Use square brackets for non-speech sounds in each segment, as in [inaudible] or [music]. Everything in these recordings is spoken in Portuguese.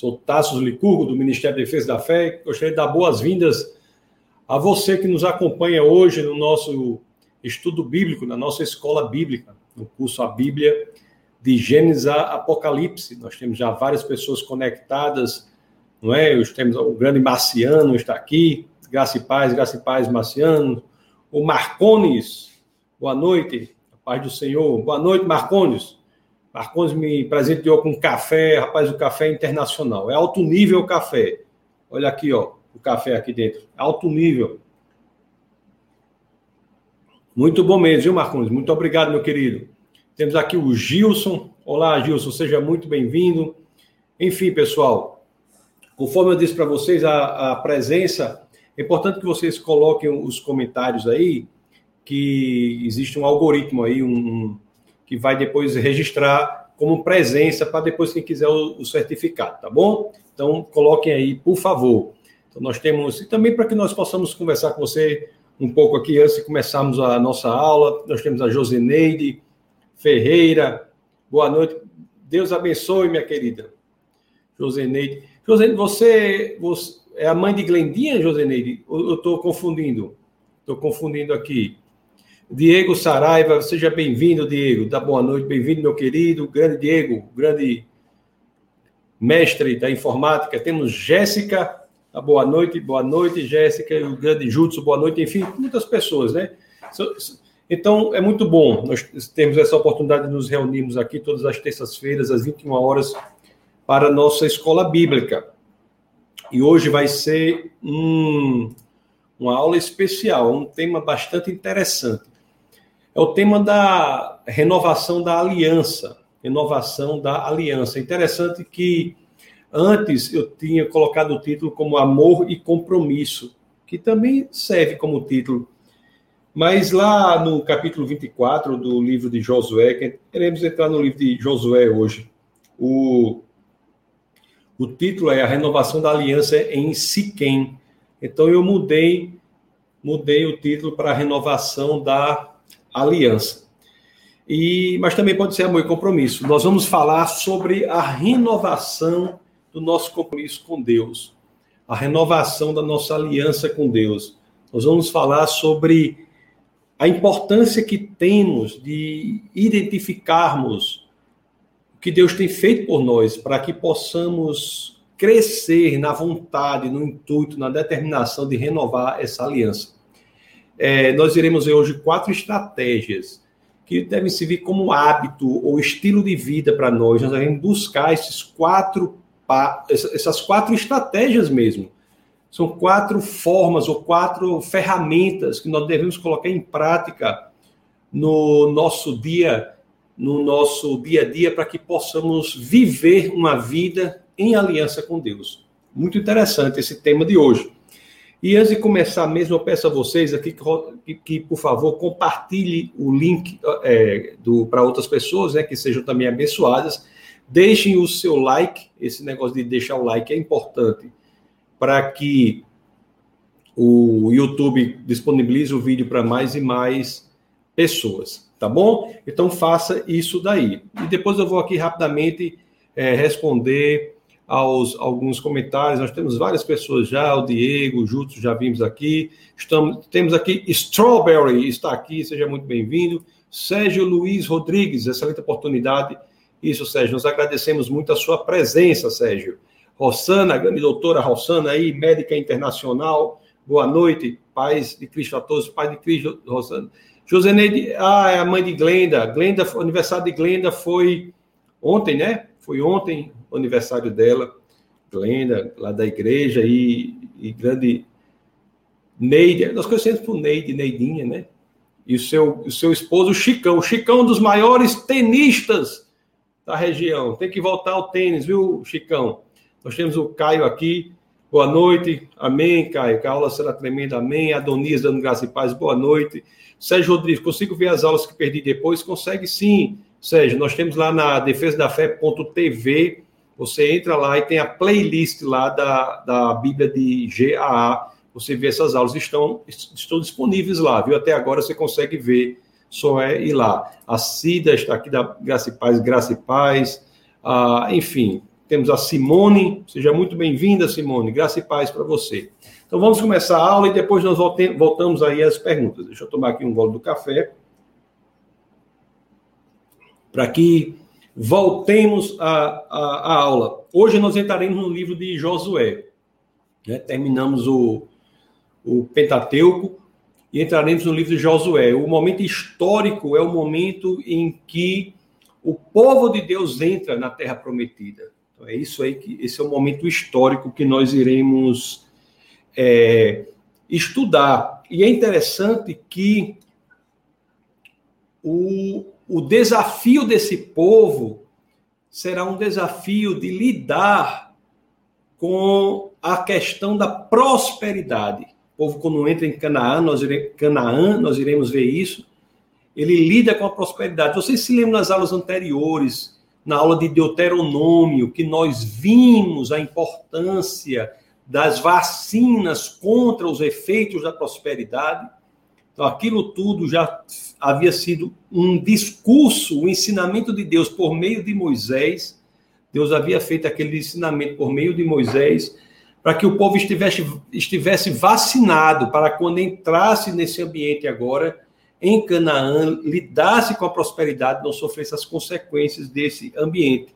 Sou Tassos Licurgo, do Ministério da Defesa da Fé. Gostaria de dar boas-vindas a você que nos acompanha hoje no nosso estudo bíblico, na nossa escola bíblica, no curso A Bíblia, de Gênesis a Apocalipse. Nós temos já várias pessoas conectadas, não é? Nós temos o grande Marciano está aqui, Graça e Paz, Graça e Paz Marciano, o Marcones, boa noite, a paz do Senhor, boa noite, Marcones. Marcones me presenteou com café, rapaz, o café é internacional, é alto nível o café. Olha aqui, ó, o café aqui dentro, alto nível. Muito bom mesmo, viu, Marcones? Muito obrigado, meu querido. Temos aqui o Gilson. Olá, Gilson, seja muito bem-vindo. Enfim, pessoal, conforme eu disse para vocês, a, a presença, é importante que vocês coloquem os comentários aí, que existe um algoritmo aí, um, que vai depois registrar como presença para depois quem quiser o, o, certificado, tá bom? Então coloquem aí, por favor. Então nós temos e também para que nós possamos conversar com você um pouco aqui antes de começarmos a nossa aula, nós temos a Josineide Ferreira. Boa noite. Deus abençoe, minha querida. Josineide. Josineide, você, você é a mãe de Glendinha, Josineide? Eu estou confundindo. Estou confundindo aqui. Diego Saraiva, seja bem-vindo, Diego. Dá boa noite, bem-vindo, meu querido. Grande Diego, grande mestre da informática. Temos Jéssica, tá, boa noite, boa noite, Jéssica, o grande Jutsu, boa noite, enfim, muitas pessoas, né? Então, é muito bom nós temos essa oportunidade de nos reunirmos aqui todas as terças-feiras, às 21 horas, para a nossa escola bíblica. E hoje vai ser um, uma aula especial, um tema bastante interessante é o tema da renovação da aliança. Renovação da aliança. Interessante que antes eu tinha colocado o título como Amor e Compromisso, que também serve como título. Mas lá no capítulo 24 do livro de Josué, queremos entrar no livro de Josué hoje, o, o título é A Renovação da Aliança em Siquém. Então eu mudei, mudei o título para Renovação da aliança. E, mas também pode ser amor e compromisso. Nós vamos falar sobre a renovação do nosso compromisso com Deus, a renovação da nossa aliança com Deus. Nós vamos falar sobre a importância que temos de identificarmos o que Deus tem feito por nós para que possamos crescer na vontade, no intuito, na determinação de renovar essa aliança é, nós iremos ver hoje quatro estratégias que devem servir como hábito ou estilo de vida para nós. Nós devemos buscar esses quatro, essas quatro estratégias mesmo. São quatro formas ou quatro ferramentas que nós devemos colocar em prática no nosso dia, no nosso dia a dia, para que possamos viver uma vida em aliança com Deus. Muito interessante esse tema de hoje. E antes de começar mesmo, eu peço a vocês aqui que, que por favor, compartilhe o link é, para outras pessoas, né, que sejam também abençoadas. Deixem o seu like, esse negócio de deixar o like é importante para que o YouTube disponibilize o vídeo para mais e mais pessoas, tá bom? Então faça isso daí. E depois eu vou aqui rapidamente é, responder aos alguns comentários. Nós temos várias pessoas já, o Diego, o já vimos aqui. Estamos, temos aqui Strawberry, está aqui, seja muito bem-vindo. Sérgio Luiz Rodrigues, excelente oportunidade. Isso, Sérgio, nós agradecemos muito a sua presença, Sérgio. Rossana, grande doutora Rossana aí, médica internacional. Boa noite, paz de Cristo a todos, paz de Cristo, Rossana. Joseneide, ah, é a mãe de Glenda. Glenda, aniversário de Glenda foi ontem, né? Foi ontem, o aniversário dela, Glenda, lá da igreja, e, e grande Neide, nós conhecemos por Neide, Neidinha, né? E o seu, o seu esposo, o Chicão. O Chicão, é um dos maiores tenistas da região. Tem que voltar ao tênis, viu, Chicão? Nós temos o Caio aqui. Boa noite. Amém, Caio. Que a aula será tremenda. Amém. Adonias dando graça e paz. Boa noite. Sérgio Rodrigues, consigo ver as aulas que perdi depois? Consegue sim. Sérgio, nós temos lá na defesa da fé.tv você entra lá e tem a playlist lá da, da Bíblia de GAA. Você vê essas aulas, estão, estão disponíveis lá, viu? Até agora você consegue ver, só é ir lá. A Cida está aqui da Graça e Paz, Graça e Paz. Ah, enfim, temos a Simone. Seja muito bem-vinda, Simone. Graça e paz para você. Então vamos começar a aula e depois nós voltamos aí às perguntas. Deixa eu tomar aqui um gole do café. Para que voltemos à, aula. Hoje nós entraremos no livro de Josué. Né? Terminamos o, o Pentateuco e entraremos no livro de Josué. O momento histórico é o momento em que o povo de Deus entra na terra prometida. Então, é isso aí que esse é o momento histórico que nós iremos é, estudar. E é interessante que o, o desafio desse povo será um desafio de lidar com a questão da prosperidade. O povo, quando entra em Canaã, nós, iremos, Canaã, nós iremos ver isso, ele lida com a prosperidade. Vocês se lembram nas aulas anteriores, na aula de Deuteronômio, que nós vimos a importância das vacinas contra os efeitos da prosperidade? Então, aquilo tudo já havia sido um discurso, um ensinamento de Deus por meio de Moisés. Deus havia feito aquele ensinamento por meio de Moisés para que o povo estivesse, estivesse vacinado para quando entrasse nesse ambiente agora, em Canaã lidasse com a prosperidade, não sofresse as consequências desse ambiente.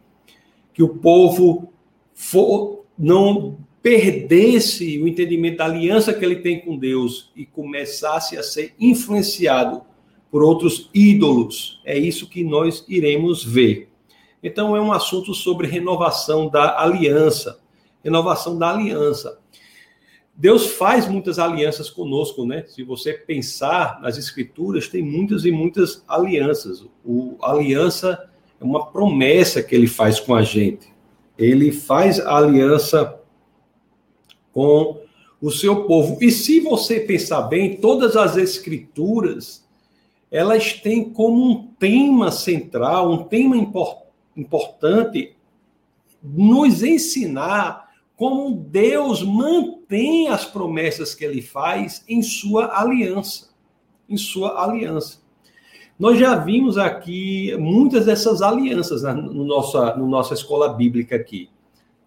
Que o povo for, não perdesse o entendimento da aliança que ele tem com Deus e começasse a ser influenciado por outros ídolos. É isso que nós iremos ver. Então, é um assunto sobre renovação da aliança. Renovação da aliança. Deus faz muitas alianças conosco, né? Se você pensar nas escrituras, tem muitas e muitas alianças. O a aliança é uma promessa que ele faz com a gente. Ele faz a aliança com o seu povo. E se você pensar bem, todas as escrituras, elas têm como um tema central, um tema importante nos ensinar como Deus mantém as promessas que ele faz em sua aliança, em sua aliança. Nós já vimos aqui muitas dessas alianças na no nossa, no nossa escola bíblica aqui.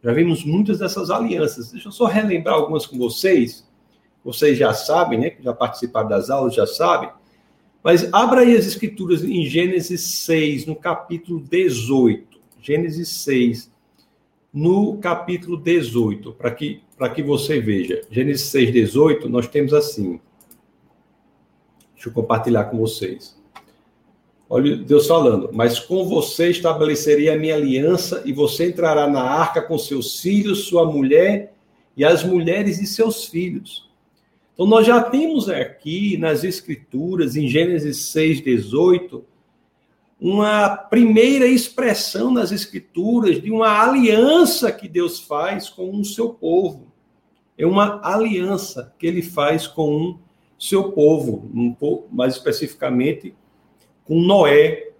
Já vimos muitas dessas alianças. Deixa eu só relembrar algumas com vocês. Vocês já sabem, né? Que já participaram das aulas, já sabem. Mas abra aí as escrituras em Gênesis 6, no capítulo 18. Gênesis 6, no capítulo 18, para que, que você veja. Gênesis 6, 18, nós temos assim. Deixa eu compartilhar com vocês. Olha Deus falando, mas com você estabelecerei a minha aliança e você entrará na arca com seus filhos, sua mulher e as mulheres de seus filhos. Então nós já temos aqui nas escrituras, em Gênesis 6, 18, uma primeira expressão nas Escrituras de uma aliança que Deus faz com o seu povo. É uma aliança que ele faz com o seu povo, um pouco mais especificamente com Noé.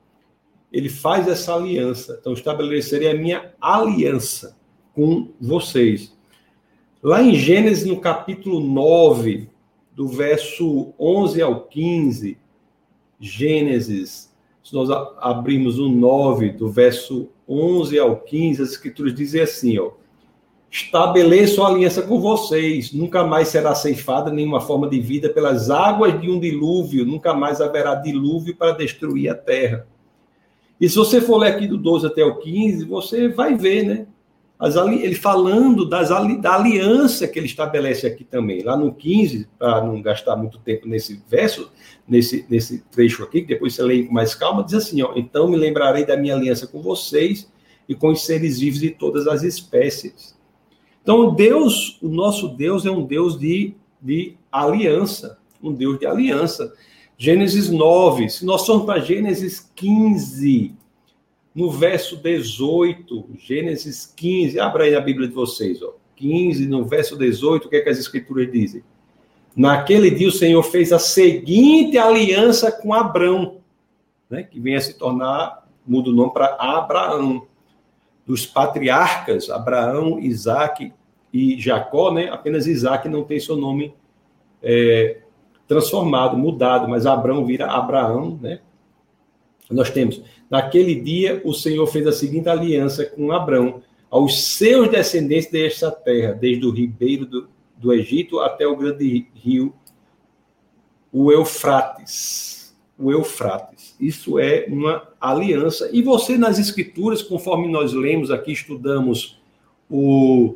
Ele faz essa aliança. Então, estabelecerei a minha aliança com vocês. Lá em Gênesis, no capítulo 9, do verso 11 ao 15, Gênesis se nós abrimos o 9, do verso 11 ao 15, as escrituras dizem assim, ó, estabeleço aliança com vocês, nunca mais será ceifada nenhuma forma de vida pelas águas de um dilúvio, nunca mais haverá dilúvio para destruir a terra. E se você for ler aqui do 12 até o 15, você vai ver, né? ele falando das, da aliança que ele estabelece aqui também. Lá no 15, para não gastar muito tempo nesse verso, nesse, nesse trecho aqui, que depois você lê com mais calma, diz assim: ó, Então me lembrarei da minha aliança com vocês e com os seres vivos de todas as espécies. Então, Deus, o nosso Deus é um Deus de, de aliança, um Deus de aliança. Gênesis 9, se nós formos para Gênesis 15, no verso 18, Gênesis 15, abra aí a Bíblia de vocês, ó. 15, no verso 18, o que, é que as escrituras dizem? Naquele dia o Senhor fez a seguinte aliança com Abrão, né, que vem a se tornar, muda o nome para Abraão. Dos patriarcas, Abraão, Isaac e Jacó, né, apenas Isaac não tem seu nome é, transformado, mudado, mas Abraão vira Abraão, né? Nós temos Naquele dia, o Senhor fez a seguinte aliança com Abrão: aos seus descendentes desta terra, desde o ribeiro do, do Egito até o grande rio, o Eufrates. O Eufrates. Isso é uma aliança. E você, nas Escrituras, conforme nós lemos aqui, estudamos o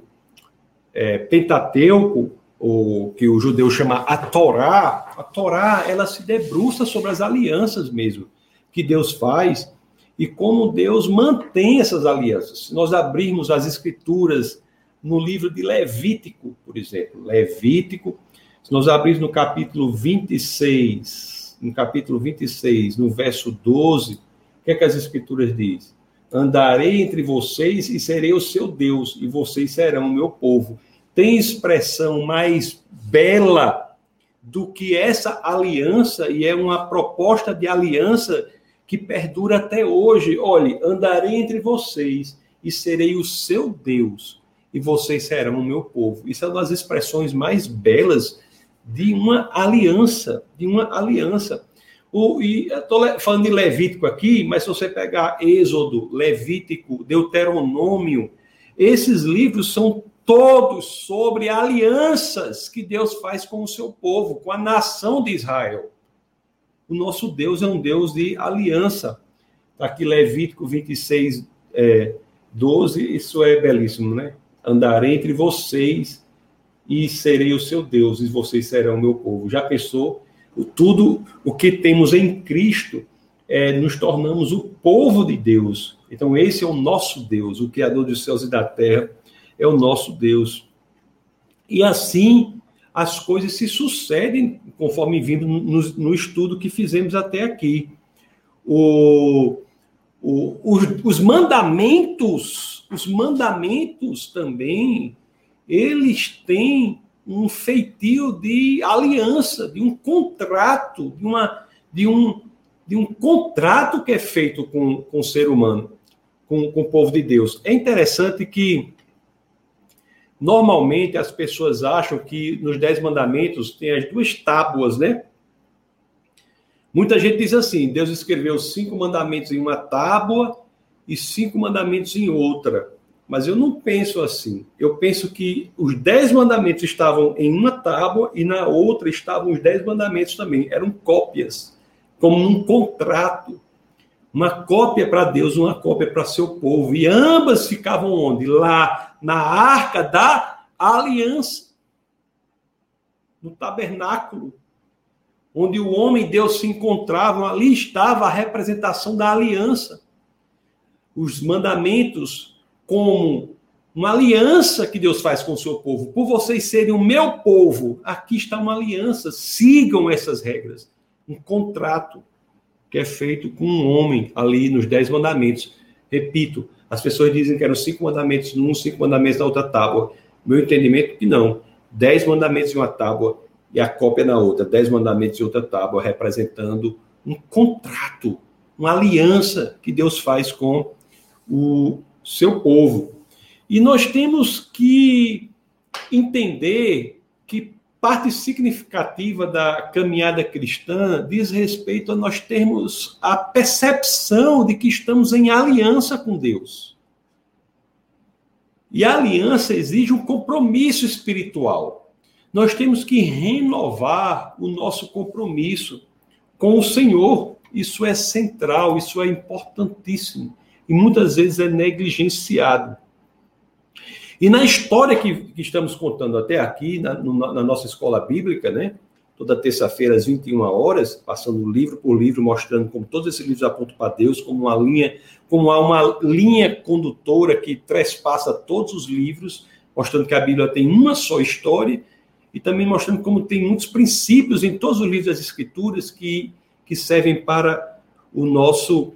é, Pentateuco, o que o judeu chama a Torá, a Torá, ela se debruça sobre as alianças mesmo que Deus faz e como Deus mantém essas alianças. Se nós abrirmos as escrituras no livro de Levítico, por exemplo, Levítico, se nós abrirmos no capítulo 26, no capítulo 26, no verso 12, o que é que as escrituras dizem? Andarei entre vocês e serei o seu Deus, e vocês serão o meu povo. Tem expressão mais bela do que essa aliança, e é uma proposta de aliança que perdura até hoje. Olhe, andarei entre vocês e serei o seu Deus, e vocês serão o meu povo. Isso é uma das expressões mais belas de uma aliança, de uma aliança. O, e estou falando de Levítico aqui, mas se você pegar Êxodo, Levítico, Deuteronômio, esses livros são todos sobre alianças que Deus faz com o seu povo, com a nação de Israel o nosso Deus é um Deus de aliança. Está aqui Levítico 26, é, 12, isso é belíssimo, né? Andarei entre vocês e serei o seu Deus, e vocês serão o meu povo. Já pensou? Tudo o que temos em Cristo, é, nos tornamos o povo de Deus. Então, esse é o nosso Deus, o Criador dos céus e da terra, é o nosso Deus. E assim, as coisas se sucedem conforme vindo no, no estudo que fizemos até aqui. O, o, os, os mandamentos, os mandamentos também, eles têm um feitio de aliança, de um contrato, de, uma, de, um, de um contrato que é feito com, com o ser humano, com, com o povo de Deus. É interessante que Normalmente as pessoas acham que nos Dez Mandamentos tem as duas tábuas, né? Muita gente diz assim: Deus escreveu cinco mandamentos em uma tábua e cinco mandamentos em outra. Mas eu não penso assim. Eu penso que os dez mandamentos estavam em uma tábua e na outra estavam os dez mandamentos também. Eram cópias, como num contrato. Uma cópia para Deus, uma cópia para seu povo. E ambas ficavam onde? Lá na arca da aliança, no tabernáculo, onde o homem e Deus se encontravam, ali estava a representação da aliança. Os mandamentos como uma aliança que Deus faz com o seu povo. Por vocês serem o meu povo, aqui está uma aliança. Sigam essas regras. Um contrato que é feito com um homem ali nos Dez Mandamentos. Repito, as pessoas dizem que eram cinco mandamentos num, cinco mandamentos na outra tábua. Meu entendimento é que não. Dez mandamentos em uma tábua e a cópia na outra. Dez mandamentos em outra tábua, representando um contrato, uma aliança que Deus faz com o seu povo. E nós temos que entender que parte significativa da caminhada cristã diz respeito a nós termos a percepção de que estamos em aliança com Deus. E a aliança exige um compromisso espiritual. Nós temos que renovar o nosso compromisso com o Senhor. Isso é central, isso é importantíssimo. E muitas vezes é negligenciado. E na história que, que estamos contando até aqui, na, na nossa escola bíblica, né? Toda terça-feira, às 21 horas, passando livro por livro, mostrando como todos esses livros apontam para Deus, como uma linha, como há uma linha condutora que trespassa todos os livros, mostrando que a Bíblia tem uma só história, e também mostrando como tem muitos princípios em todos os livros das Escrituras que, que servem para o nosso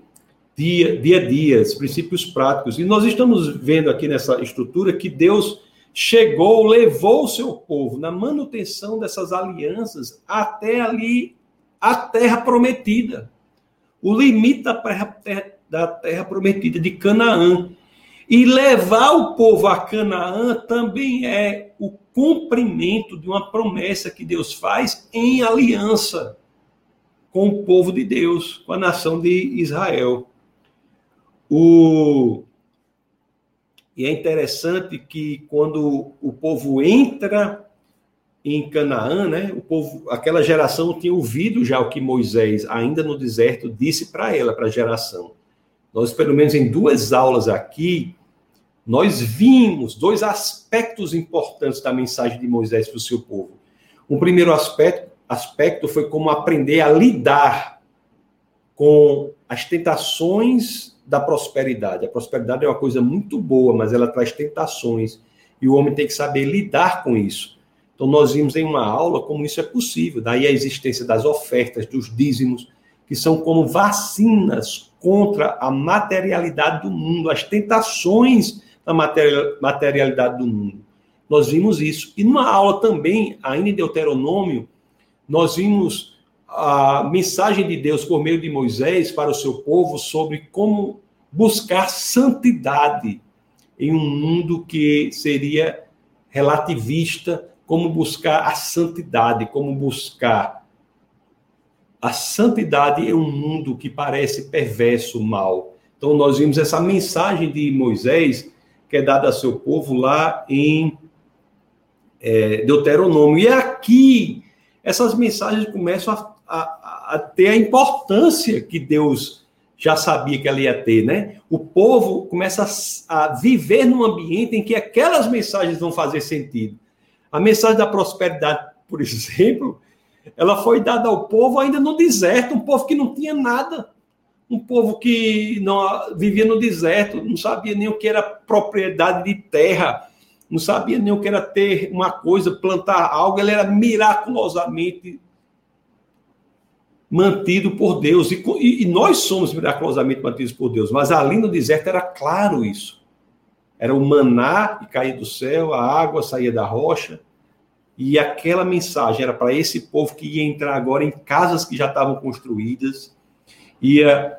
dia, dia a dia, os princípios práticos. E nós estamos vendo aqui nessa estrutura que Deus chegou, levou o seu povo na manutenção dessas alianças até ali a terra prometida. O limite da terra, da terra prometida de Canaã. E levar o povo a Canaã também é o cumprimento de uma promessa que Deus faz em aliança com o povo de Deus, com a nação de Israel. O, E é interessante que quando o povo entra em Canaã, né, o povo, aquela geração tinha ouvido já o que Moisés, ainda no deserto, disse para ela, para a geração. Nós, pelo menos em duas aulas aqui, nós vimos dois aspectos importantes da mensagem de Moisés para o seu povo. O primeiro aspecto, aspecto foi como aprender a lidar com as tentações da prosperidade. A prosperidade é uma coisa muito boa, mas ela traz tentações e o homem tem que saber lidar com isso. Então, nós vimos em uma aula como isso é possível. Daí a existência das ofertas, dos dízimos, que são como vacinas contra a materialidade do mundo, as tentações da materialidade do mundo. Nós vimos isso. E numa aula também, ainda em Deuteronômio, nós vimos a mensagem de Deus por meio de Moisés para o seu povo sobre como buscar santidade em um mundo que seria relativista, como buscar a santidade, como buscar a santidade em um mundo que parece perverso, mal. Então nós vimos essa mensagem de Moisés que é dada a seu povo lá em é, Deuteronômio. E aqui essas mensagens começam a a, a, ter a importância que Deus já sabia que ela ia ter, né? O povo começa a, a viver num ambiente em que aquelas mensagens vão fazer sentido. A mensagem da prosperidade, por [laughs] exemplo, ela foi dada ao povo ainda no deserto, um povo que não tinha nada, um povo que não vivia no deserto, não sabia nem o que era propriedade de terra, não sabia nem o que era ter uma coisa, plantar algo, ele era miraculosamente mantido por Deus. E, e, nós somos miraculosamente mantidos por Deus, mas ali no deserto era claro isso. Era o maná que caía do céu, a água saía da rocha. E aquela mensagem era para esse povo que ia entrar agora em casas que já estavam construídas, ia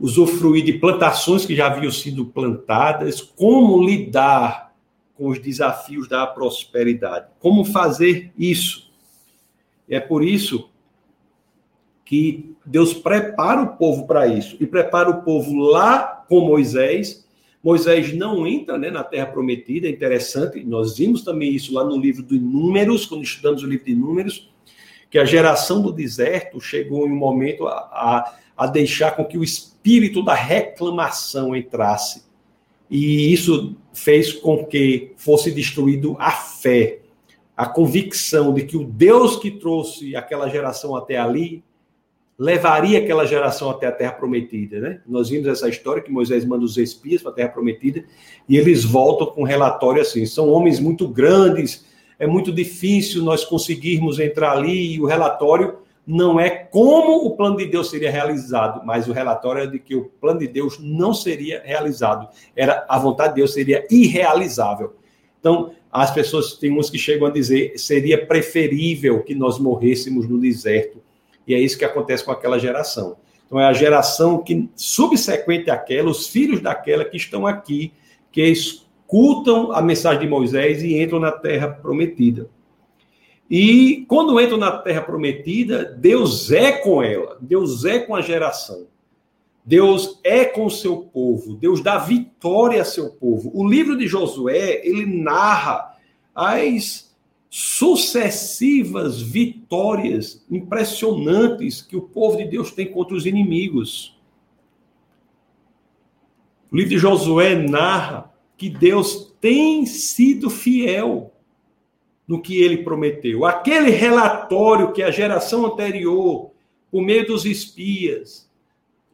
usufruir de plantações que já haviam sido plantadas, como lidar com os desafios da prosperidade, como fazer isso. E é por isso que Deus prepara o povo para isso e prepara o povo lá com Moisés. Moisés não entra né, na Terra Prometida, é interessante, nós vimos também isso lá no livro de Números, quando estudamos o livro de Números, que a geração do deserto chegou em um momento a, a, a deixar com que o espírito da reclamação entrasse. E isso fez com que fosse destruído a fé, a convicção de que o Deus que trouxe aquela geração até ali levaria aquela geração até a Terra Prometida, né? Nós vimos essa história que Moisés manda os espias para a Terra Prometida e eles voltam com um relatório assim: são homens muito grandes, é muito difícil nós conseguirmos entrar ali e o relatório não é como o plano de Deus seria realizado, mas o relatório é de que o plano de Deus não seria realizado, era a vontade de Deus seria irrealizável. Então, as pessoas têm uns que chegam a dizer seria preferível que nós morrêssemos no deserto e é isso que acontece com aquela geração. Então, é a geração que, subsequente àquela, os filhos daquela que estão aqui, que escutam a mensagem de Moisés e entram na terra prometida. E quando entram na terra prometida, Deus é com ela, Deus é com a geração. Deus é com o seu povo, Deus dá vitória a seu povo. O livro de Josué, ele narra as sucessivas vitórias impressionantes que o povo de Deus tem contra os inimigos. O livro de Josué narra que Deus tem sido fiel no que ele prometeu. Aquele relatório que a geração anterior, por meio dos espias,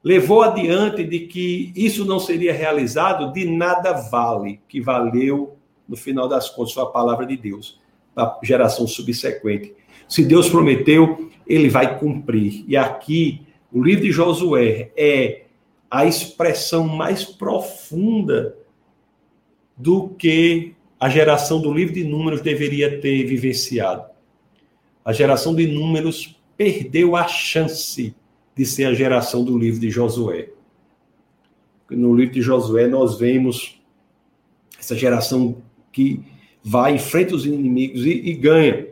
levou adiante de que isso não seria realizado, de nada vale, que valeu, no final das contas, a palavra de Deus da geração subsequente. Se Deus prometeu, ele vai cumprir. E aqui, o livro de Josué é a expressão mais profunda do que a geração do livro de Números deveria ter vivenciado. A geração de Números perdeu a chance de ser a geração do livro de Josué. No livro de Josué, nós vemos essa geração que vai, enfrenta os inimigos e, e ganha.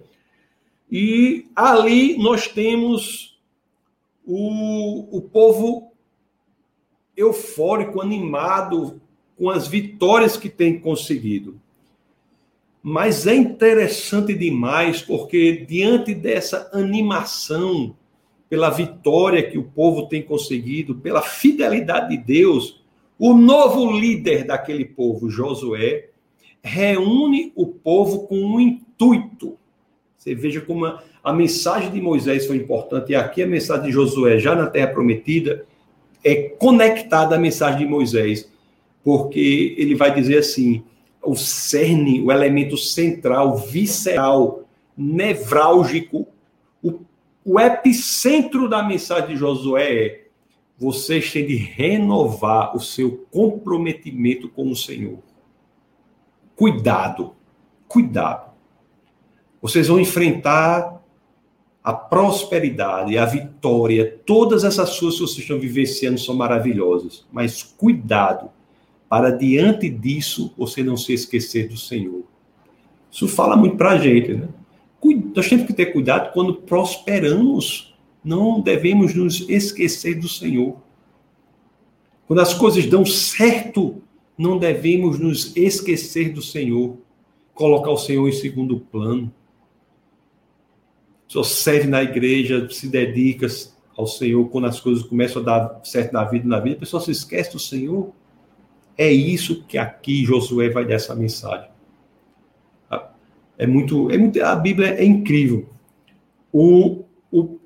E ali nós temos o, o povo eufórico, animado com as vitórias que tem conseguido. Mas é interessante demais porque, diante dessa animação pela vitória que o povo tem conseguido, pela fidelidade de Deus, o novo líder daquele povo, Josué, reúne o povo com um intuito. Você veja como a, a mensagem de Moisés foi importante, e aqui a mensagem de Josué, já na Terra Prometida, é conectada à mensagem de Moisés, porque ele vai dizer assim: o cerne, o elemento central, visceral, nevrálgico, o, o epicentro da mensagem de Josué é: vocês têm de renovar o seu comprometimento com o Senhor. Cuidado, cuidado. Vocês vão enfrentar a prosperidade, a vitória, todas essas coisas que vocês estão vivenciando são maravilhosas, mas cuidado para diante disso você não se esquecer do Senhor. Isso fala muito para a gente, né? Nós temos que ter cuidado quando prosperamos, não devemos nos esquecer do Senhor. Quando as coisas dão certo, não devemos nos esquecer do Senhor, colocar o Senhor em segundo plano. Só serve na igreja, se dedica ao Senhor quando as coisas começam a dar certo na vida, na vida, a pessoa se esquece do Senhor. É isso que aqui Josué vai dar essa mensagem. É muito, é muito a Bíblia é incrível. O, o,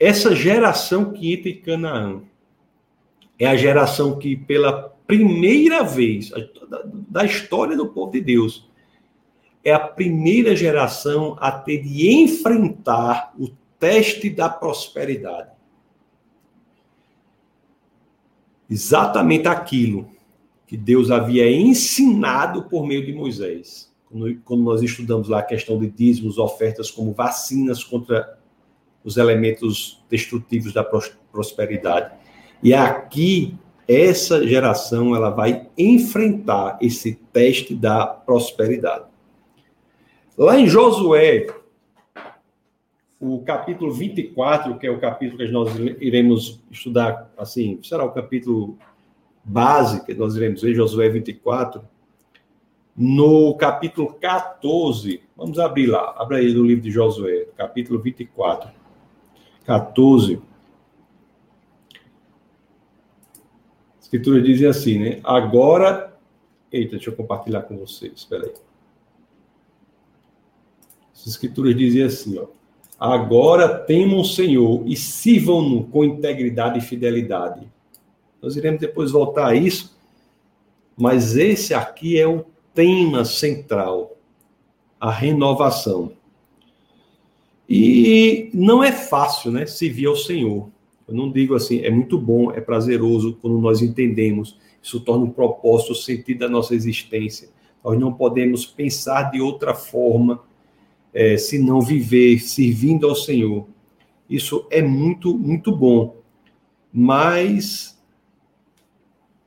essa geração que entra em Canaã é a geração que, pela primeira vez da, da história do povo de Deus, é a primeira geração a ter de enfrentar o teste da prosperidade. Exatamente aquilo que Deus havia ensinado por meio de Moisés. Quando nós estudamos lá a questão de dízimos, ofertas como vacinas contra os elementos destrutivos da prosperidade. E aqui essa geração ela vai enfrentar esse teste da prosperidade. Lá em Josué, o capítulo 24, que é o capítulo que nós iremos estudar, assim, será o capítulo base que nós iremos ver, Josué 24, no capítulo 14, vamos abrir lá, abra aí no livro de Josué, capítulo 24, 14. Escritura diz assim, né? Agora, eita, deixa eu compartilhar com vocês, espera aí. As escrituras dizem assim, ó. Agora temam o Senhor e sirvam-no com integridade e fidelidade nós iremos depois voltar a isso, mas esse aqui é o tema central, a renovação. E não é fácil, né, servir ao Senhor. Eu não digo assim, é muito bom, é prazeroso quando nós entendemos, isso torna um propósito, o sentido da nossa existência. Nós não podemos pensar de outra forma, é, se não viver servindo ao Senhor. Isso é muito, muito bom. Mas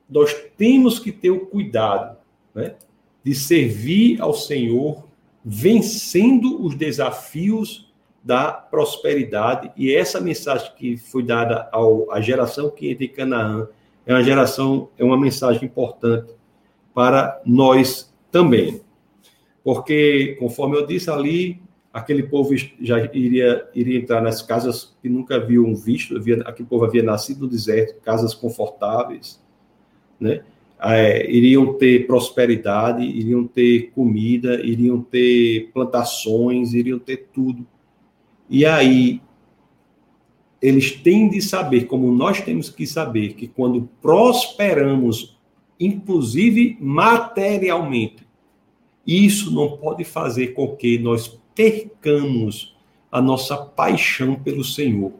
nós temos que ter o cuidado né, de servir ao Senhor vencendo os desafios da prosperidade. E essa mensagem que foi dada ao, à geração que entra em Canaã é uma geração, é uma mensagem importante para nós também. Porque, conforme eu disse ali, aquele povo já iria, iria entrar nas casas que nunca haviam visto, havia, aquele povo havia nascido no deserto, casas confortáveis, né? É, iriam ter prosperidade, iriam ter comida, iriam ter plantações, iriam ter tudo. E aí, eles têm de saber, como nós temos que saber, que quando prosperamos, inclusive materialmente, isso não pode fazer com que nós percamos a nossa paixão pelo Senhor.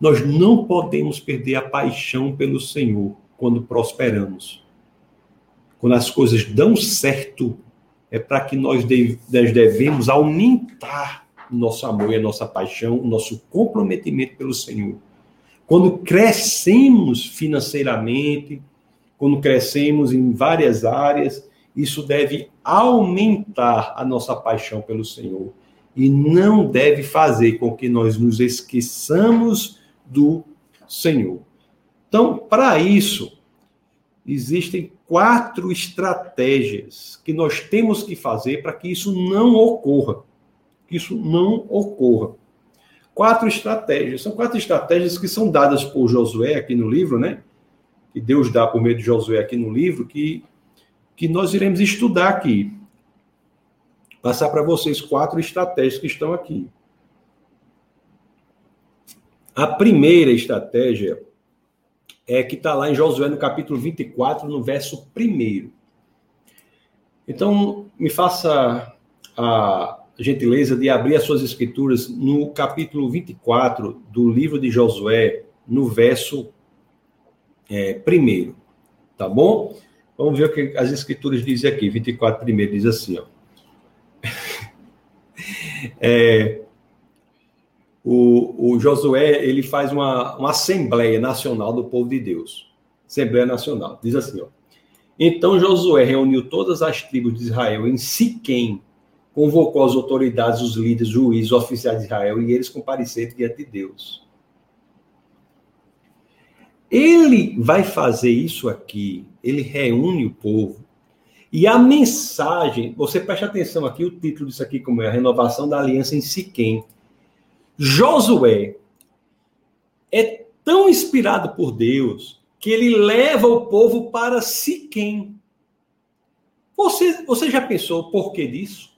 Nós não podemos perder a paixão pelo Senhor quando prosperamos. Quando as coisas dão certo, é para que nós devemos aumentar nosso amor e a nossa paixão, o nosso comprometimento pelo Senhor. Quando crescemos financeiramente, quando crescemos em várias áreas, isso deve aumentar a nossa paixão pelo Senhor e não deve fazer com que nós nos esqueçamos do Senhor. Então, para isso, existem quatro estratégias que nós temos que fazer para que isso não ocorra. Que isso não ocorra. Quatro estratégias. São quatro estratégias que são dadas por Josué aqui no livro, né? Que Deus dá por meio de Josué aqui no livro, que, que nós iremos estudar aqui. Passar para vocês quatro estratégias que estão aqui. A primeira estratégia é, que está lá em Josué, no capítulo 24, no verso 1. Então, me faça a gentileza de abrir as suas escrituras no capítulo 24 do livro de Josué, no verso é, 1. Tá bom? Vamos ver o que as escrituras dizem aqui. 24 primeiro diz assim, ó. [laughs] é, o, o Josué ele faz uma, uma Assembleia Nacional do Povo de Deus. Assembleia Nacional. Diz assim, ó. Então Josué reuniu todas as tribos de Israel em Siquém, convocou as autoridades, os líderes, juízes, oficiais de Israel, e eles compareceram diante de Deus. Ele vai fazer isso aqui, ele reúne o povo, e a mensagem, você preste atenção aqui, o título disso aqui, como é a renovação da aliança em Siquém. Josué é tão inspirado por Deus que ele leva o povo para Siquém. Você, você já pensou por que disso?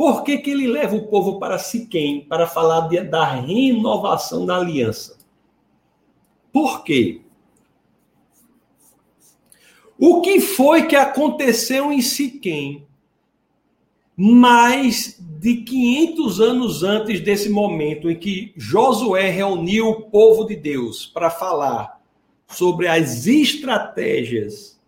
Por que, que ele leva o povo para Siquém para falar de, da renovação da aliança? Por quê? O que foi que aconteceu em Siquém mais de 500 anos antes desse momento em que Josué reuniu o povo de Deus para falar sobre as estratégias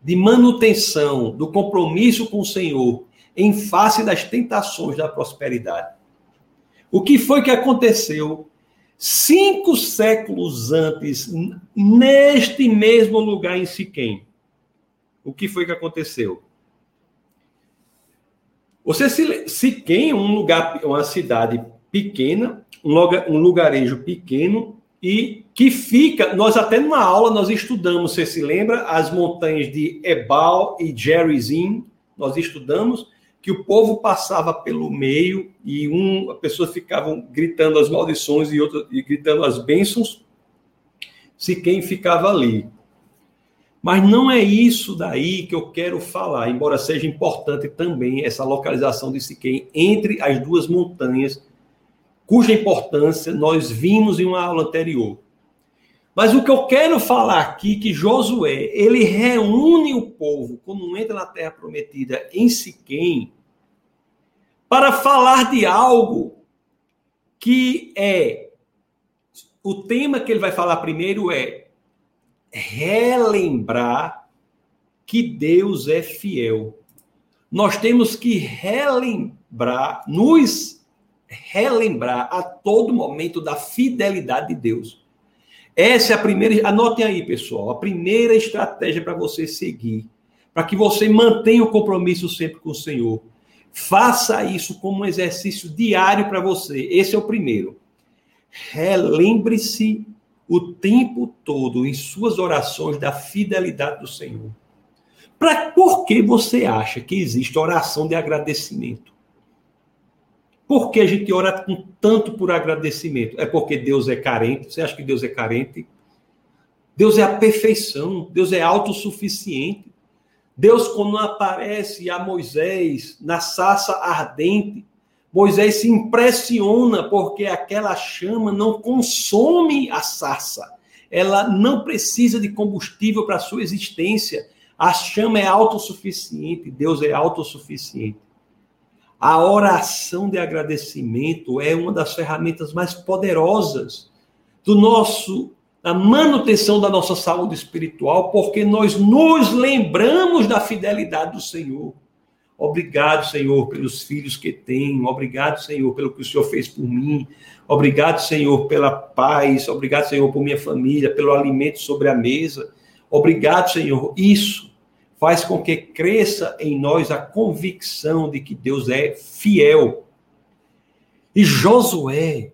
de manutenção do compromisso com o Senhor em face das tentações da prosperidade. O que foi que aconteceu cinco séculos antes, neste mesmo lugar em Siquém? O que foi que aconteceu? Você se, se quem um lugar, uma cidade pequena, um, lugar, lugarejo pequeno e que fica, nós até numa aula nós estudamos, você se lembra, as montanhas de Ebal e Gerizim, nós estudamos que o povo passava pelo meio e um, a pessoa ficavam gritando as maldições e outra e gritando as bênçãos, se quem ficava ali. Mas não é isso daí que eu quero falar, embora seja importante também essa localização de Siquém entre as duas montanhas, cuja importância nós vimos em uma aula anterior. Mas o que eu quero falar aqui que Josué, ele reúne o povo quando entra na terra prometida em Siquém para falar de algo que é o tema que ele vai falar primeiro é relembrar que Deus é fiel. Nós temos que relembrar, nos relembrar a todo momento da fidelidade de Deus. Essa é a primeira, anotem aí, pessoal, a primeira estratégia para você seguir, para que você mantenha o compromisso sempre com o Senhor. Faça isso como um exercício diário para você. Esse é o primeiro. Relembre-se o tempo todo em suas orações da fidelidade do Senhor. Para por que você acha que existe oração de agradecimento? Por que a gente ora com tanto por agradecimento? É porque Deus é carente? Você acha que Deus é carente? Deus é a perfeição, Deus é autossuficiente. Deus, quando aparece a Moisés na sassa ardente, Moisés se impressiona porque aquela chama não consome a sarça. Ela não precisa de combustível para sua existência. A chama é autossuficiente, Deus é autossuficiente. A oração de agradecimento é uma das ferramentas mais poderosas do nosso da manutenção da nossa saúde espiritual, porque nós nos lembramos da fidelidade do Senhor. Obrigado, Senhor, pelos filhos que tenho. Obrigado, Senhor, pelo que o Senhor fez por mim. Obrigado, Senhor, pela paz. Obrigado, Senhor, por minha família, pelo alimento sobre a mesa. Obrigado, Senhor. Isso faz com que cresça em nós a convicção de que Deus é fiel. E Josué,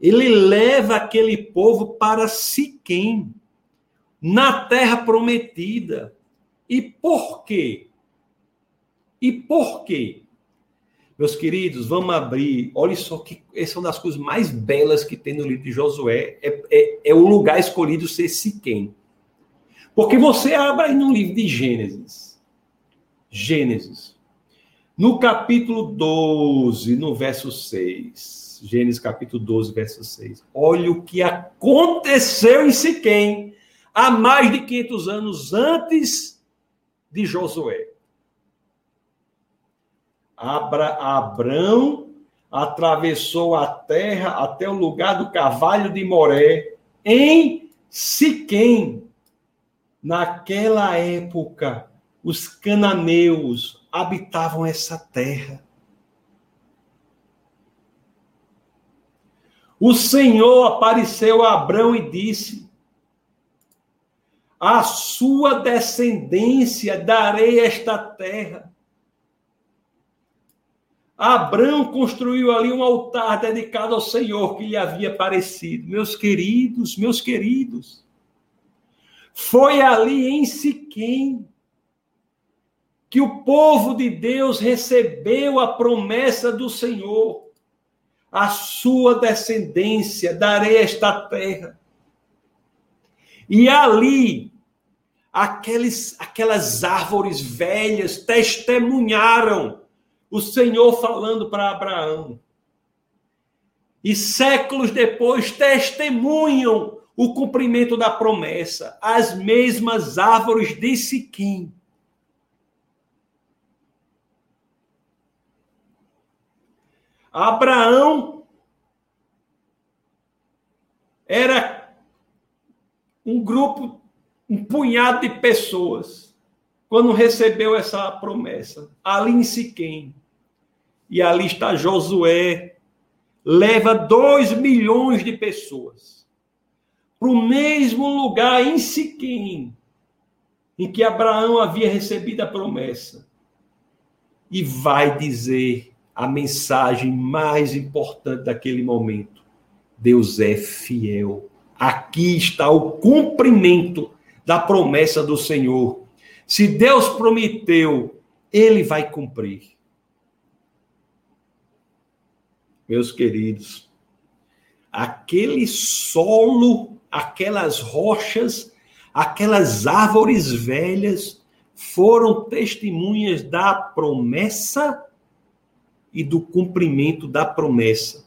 ele leva aquele povo para Siquém, na terra prometida. E por quê? E por quê? Meus queridos, vamos abrir. Olha só que essa é uma das coisas mais belas que tem no livro de Josué. É, é, é o lugar escolhido ser Siquém. Porque você abre aí no livro de Gênesis. Gênesis. No capítulo 12, no verso 6. Gênesis capítulo 12, verso 6. Olha o que aconteceu em Siquém há mais de 500 anos antes de Josué. Abra, Abrão atravessou a terra até o lugar do cavalo de Moré, em Siquém. Naquela época, os cananeus habitavam essa terra. O Senhor apareceu a Abrão e disse: A sua descendência darei esta terra Abraão construiu ali um altar dedicado ao Senhor que lhe havia aparecido. Meus queridos, meus queridos, foi ali em Siquém que o povo de Deus recebeu a promessa do Senhor. A sua descendência darei esta terra. E ali, aqueles, aquelas árvores velhas testemunharam o Senhor falando para Abraão. E séculos depois testemunham o cumprimento da promessa, as mesmas árvores de Siquim. Abraão era um grupo, um punhado de pessoas, quando recebeu essa promessa, ali em Siquém e ali está Josué, leva dois milhões de pessoas para o mesmo lugar em Siquém, em que Abraão havia recebido a promessa, e vai dizer a mensagem mais importante daquele momento: Deus é fiel. Aqui está o cumprimento da promessa do Senhor. Se Deus prometeu, ele vai cumprir. meus queridos, aquele solo, aquelas rochas, aquelas árvores velhas foram testemunhas da promessa e do cumprimento da promessa.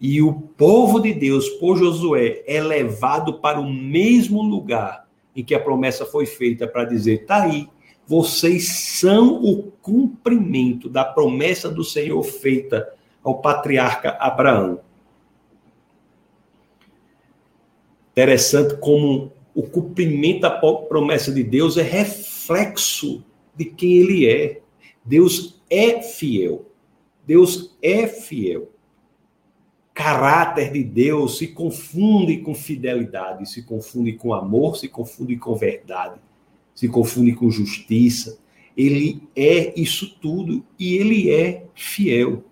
E o povo de Deus, por Josué, é levado para o mesmo lugar em que a promessa foi feita para dizer: tá aí, vocês são o cumprimento da promessa do Senhor feita ao patriarca Abraão. Interessante como o cumprimento da promessa de Deus é reflexo de quem ele é. Deus é fiel. Deus é fiel. Caráter de Deus se confunde com fidelidade, se confunde com amor, se confunde com verdade, se confunde com justiça. Ele é isso tudo e ele é fiel.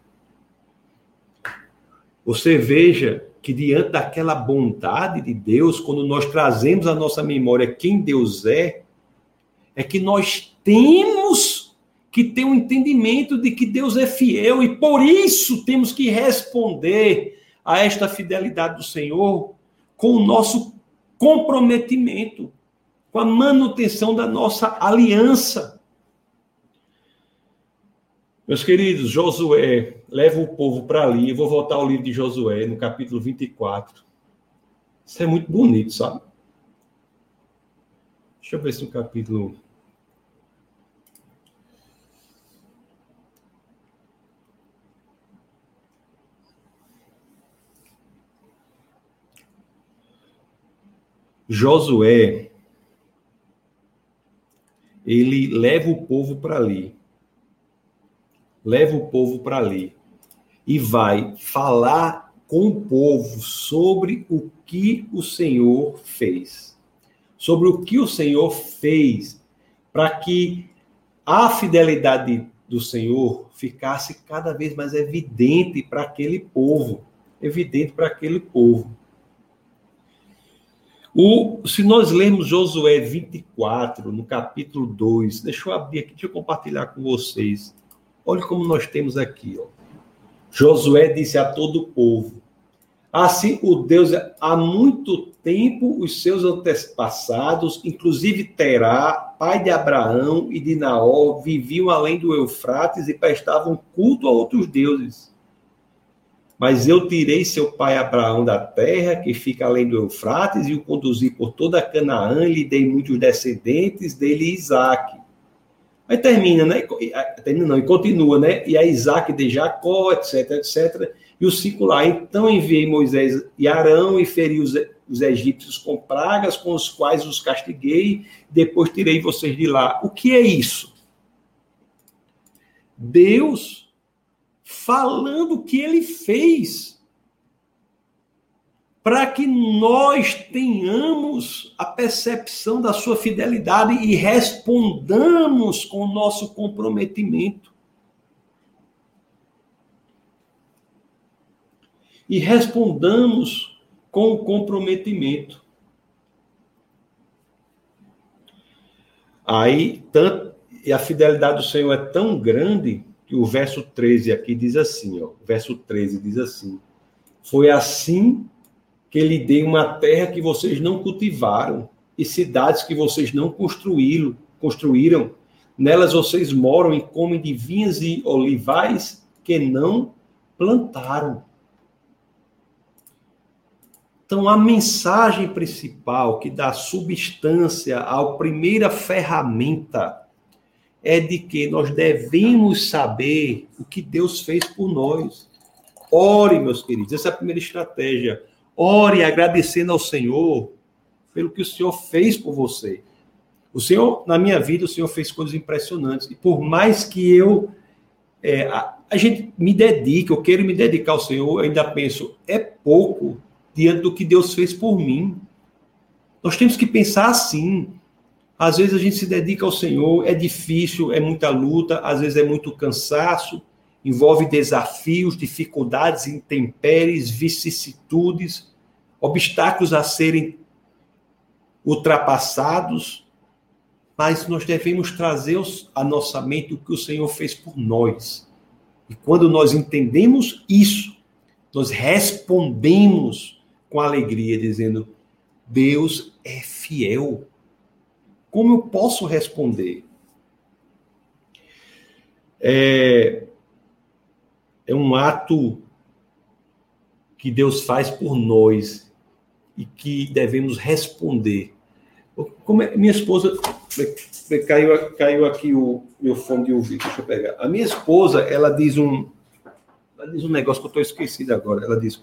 Você veja que diante daquela bondade de Deus, quando nós trazemos à nossa memória quem Deus é, é que nós temos que ter um entendimento de que Deus é fiel e por isso temos que responder a esta fidelidade do Senhor com o nosso comprometimento, com a manutenção da nossa aliança. Meus queridos, Josué leva o povo para ali. Eu vou voltar ao livro de Josué, no capítulo 24. Isso é muito bonito, sabe? Deixa eu ver se no capítulo. Josué, ele leva o povo para ali leva o povo para ali e vai falar com o povo sobre o que o Senhor fez. Sobre o que o Senhor fez para que a fidelidade do Senhor ficasse cada vez mais evidente para aquele povo, evidente para aquele povo. O, se nós lermos Josué 24, no capítulo 2, deixa eu abrir aqui, deixa eu compartilhar com vocês. Olha como nós temos aqui. Ó. Josué disse a todo o povo: Assim, o Deus, há muito tempo, os seus antepassados, inclusive Terá, pai de Abraão e de Naó, viviam além do Eufrates e prestavam culto a outros deuses. Mas eu tirei seu pai Abraão da terra, que fica além do Eufrates, e o conduzi por toda Canaã, e lhe dei muitos descendentes dele Isaac. Aí termina, né? Termina não, e continua, né? E a Isaac de Jacó, etc, etc. E o cinco lá. Então enviei Moisés e Arão e feri os, os egípcios com pragas, com os quais os castiguei, depois tirei vocês de lá. O que é isso? Deus falando o que ele fez, para que nós tenhamos a percepção da sua fidelidade e respondamos com o nosso comprometimento. E respondamos com o comprometimento. Aí, tanto, e a fidelidade do Senhor é tão grande que o verso 13 aqui diz assim, ó, o verso 13 diz assim: Foi assim que lhe dei uma terra que vocês não cultivaram e cidades que vocês não construíram, construíram. Nelas vocês moram e comem de vinhas e olivais que não plantaram. Então, a mensagem principal que dá substância à primeira ferramenta é de que nós devemos saber o que Deus fez por nós. Ore, meus queridos, essa é a primeira estratégia. Ore agradecendo ao Senhor pelo que o Senhor fez por você. O Senhor, na minha vida, o Senhor fez coisas impressionantes. E por mais que eu é, a, a, gente me dedique, eu quero me dedicar ao Senhor, eu ainda penso, é pouco diante do que Deus fez por mim. Nós temos que pensar assim. Às vezes a gente se dedica ao Senhor, é difícil, é muita luta, às vezes é muito cansaço, envolve desafios, dificuldades, intempéries, vicissitudes, obstáculos a serem ultrapassados, mas nós devemos trazer à nossa mente o que o Senhor fez por nós. E quando nós entendemos isso, nós respondemos com alegria, dizendo: Deus é fiel. Como eu posso responder? É, é um ato que Deus faz por nós e que devemos responder. Como é, minha esposa caiu, caiu aqui o meu fone de ouvido, deixa eu pegar. A minha esposa, ela diz um ela diz um negócio que eu estou esquecido agora. Ela diz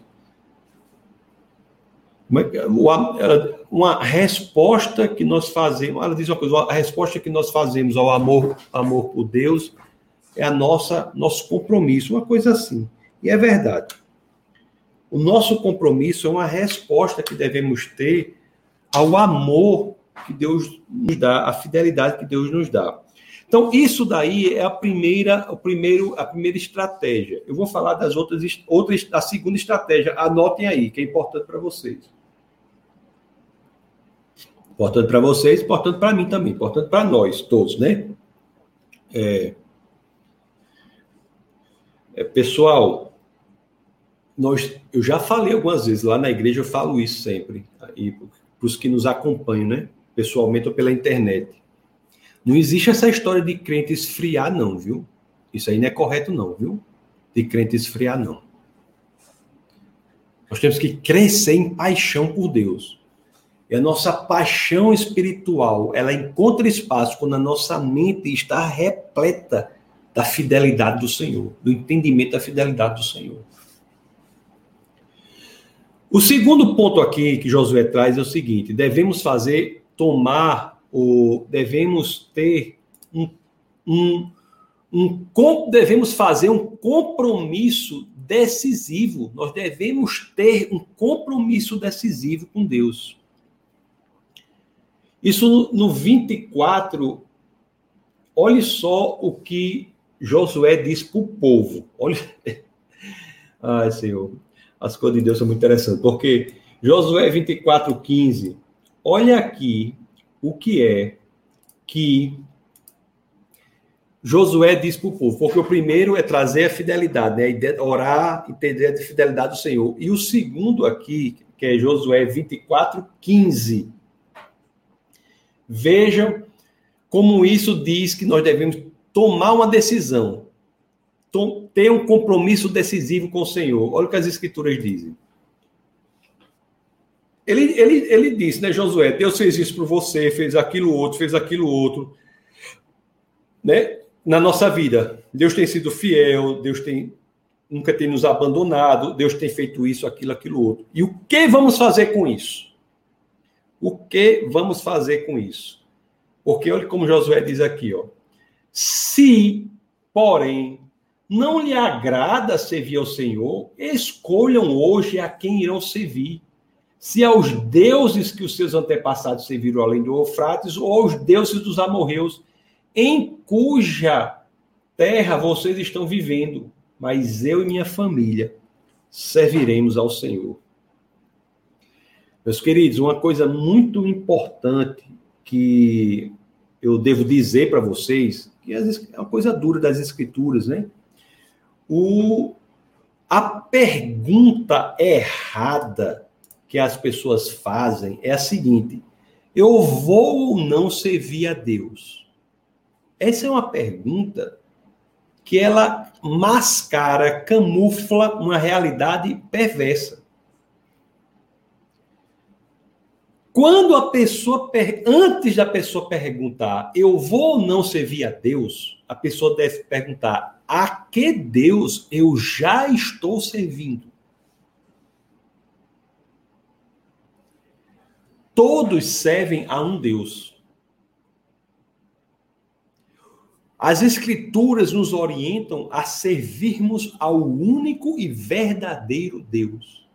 uma resposta que nós fazemos, ela diz uma coisa, a resposta que nós fazemos ao amor, amor por Deus é a nossa nosso compromisso, uma coisa assim. E é verdade. O nosso compromisso é uma resposta que devemos ter ao amor que Deus nos dá, a fidelidade que Deus nos dá. Então, isso daí é a primeira, o primeiro, a primeira estratégia. Eu vou falar das outras, outras, da segunda estratégia. Anotem aí, que é importante para vocês. Importante para vocês, importante para mim também, importante para nós todos, né? É, é, pessoal, nós, eu já falei algumas vezes, lá na igreja eu falo isso sempre, para os que nos acompanham, né? Pessoalmente ou pela internet. Não existe essa história de crente esfriar, não, viu? Isso aí não é correto, não, viu? De crente esfriar, não. Nós temos que crescer em paixão por Deus. E a nossa paixão espiritual, ela encontra espaço quando a nossa mente está repleta da fidelidade do Senhor, do entendimento da fidelidade do Senhor. O segundo ponto aqui que Josué traz é o seguinte: devemos fazer, tomar, ou devemos ter um, um, um devemos fazer um compromisso decisivo. Nós devemos ter um compromisso decisivo com Deus. Isso no 24, olhe só o que Josué diz para o povo. Olha. [laughs] Ai, Senhor, as coisas de Deus são muito interessantes, porque Josué 24, 15 olha aqui o que é que Josué diz para o povo, porque o primeiro é trazer a fidelidade, né? orar, entender a fidelidade do Senhor. E o segundo aqui, que é Josué 24, 15. Vejam como isso diz que nós devemos tomar uma decisão, ter um compromisso decisivo com o Senhor. Olha o que as Escrituras dizem. Ele, ele, ele disse, né, Josué? Deus fez isso por você, fez aquilo outro, fez aquilo outro. Né? Na nossa vida, Deus tem sido fiel, Deus tem nunca tem nos abandonado, Deus tem feito isso, aquilo, aquilo outro. E o que vamos fazer com isso? O que vamos fazer com isso? Porque olha como Josué diz aqui, ó. Se, porém, não lhe agrada servir ao Senhor, escolham hoje a quem irão servir se aos deuses que os seus antepassados serviram além do Eufrates, ou aos deuses dos amorreus, em cuja terra vocês estão vivendo, mas eu e minha família serviremos ao Senhor. Meus queridos, uma coisa muito importante que eu devo dizer para vocês, que é uma coisa dura das escrituras, né? O, a pergunta errada que as pessoas fazem é a seguinte: eu vou ou não servir a Deus? Essa é uma pergunta que ela mascara, camufla uma realidade perversa. Quando a pessoa, antes da pessoa perguntar, eu vou ou não servir a Deus, a pessoa deve perguntar, a que Deus eu já estou servindo? Todos servem a um Deus. As Escrituras nos orientam a servirmos ao único e verdadeiro Deus.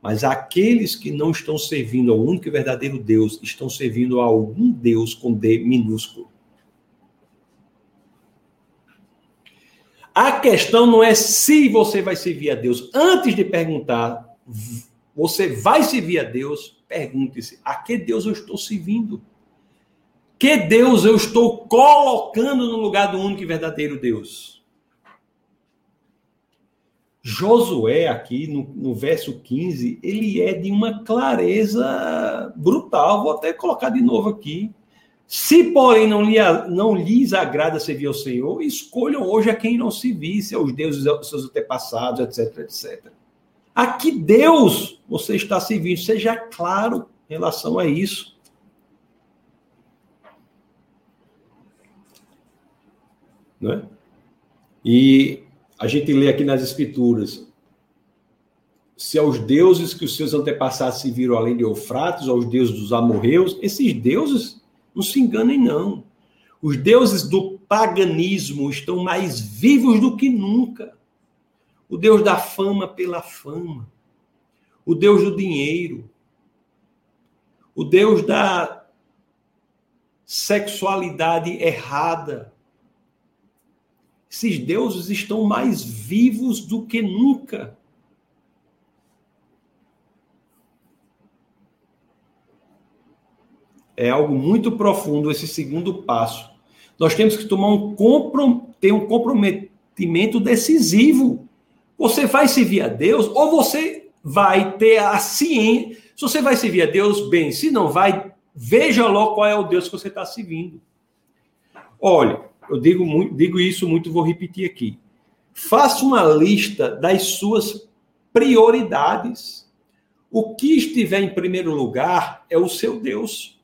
Mas aqueles que não estão servindo ao único e verdadeiro Deus estão servindo a algum Deus com D minúsculo. A questão não é se você vai servir a Deus. Antes de perguntar, você vai servir a Deus, Pergunte-se: a que Deus eu estou servindo? Que Deus eu estou colocando no lugar do único e verdadeiro Deus? Josué, aqui no, no, verso 15, ele é de uma clareza brutal. Vou até colocar de novo aqui. Se, porém, não, lhe, não lhes agrada servir ao Senhor, escolham hoje a quem não se visse, aos deuses dos seus antepassados, etc, etc. A que Deus você está servindo? Seja claro em relação a isso. Né? E a gente lê aqui nas Escrituras: se aos deuses que os seus antepassados se viram além de Eufrates, aos deuses dos amorreus, esses deuses, não se enganem, não. Os deuses do paganismo estão mais vivos do que nunca o Deus da fama pela fama, o Deus do dinheiro, o Deus da sexualidade errada. Esses deuses estão mais vivos do que nunca. É algo muito profundo esse segundo passo. Nós temos que tomar um comprom ter um comprometimento decisivo você vai servir a Deus ou você vai ter a ciência. Se você vai servir a Deus, bem. Se não vai, veja logo qual é o Deus que você está servindo. Olha, eu digo, muito, digo isso muito, vou repetir aqui. Faça uma lista das suas prioridades. O que estiver em primeiro lugar é o seu Deus.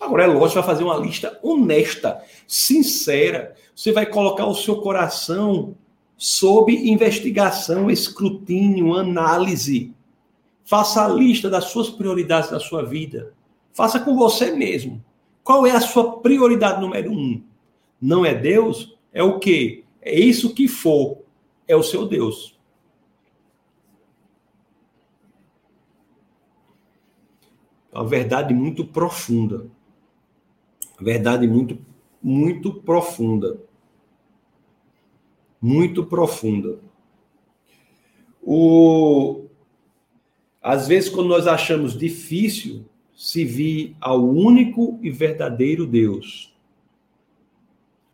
Agora, é lógico, vai fazer uma lista honesta, sincera. Você vai colocar o seu coração sob investigação, escrutínio, análise. Faça a lista das suas prioridades na sua vida. Faça com você mesmo. Qual é a sua prioridade número um? Não é Deus? É o quê? É isso que for. É o seu Deus. É uma verdade muito profunda. Verdade muito, muito profunda muito profunda. O... Às vezes, quando nós achamos difícil se vir ao único e verdadeiro Deus,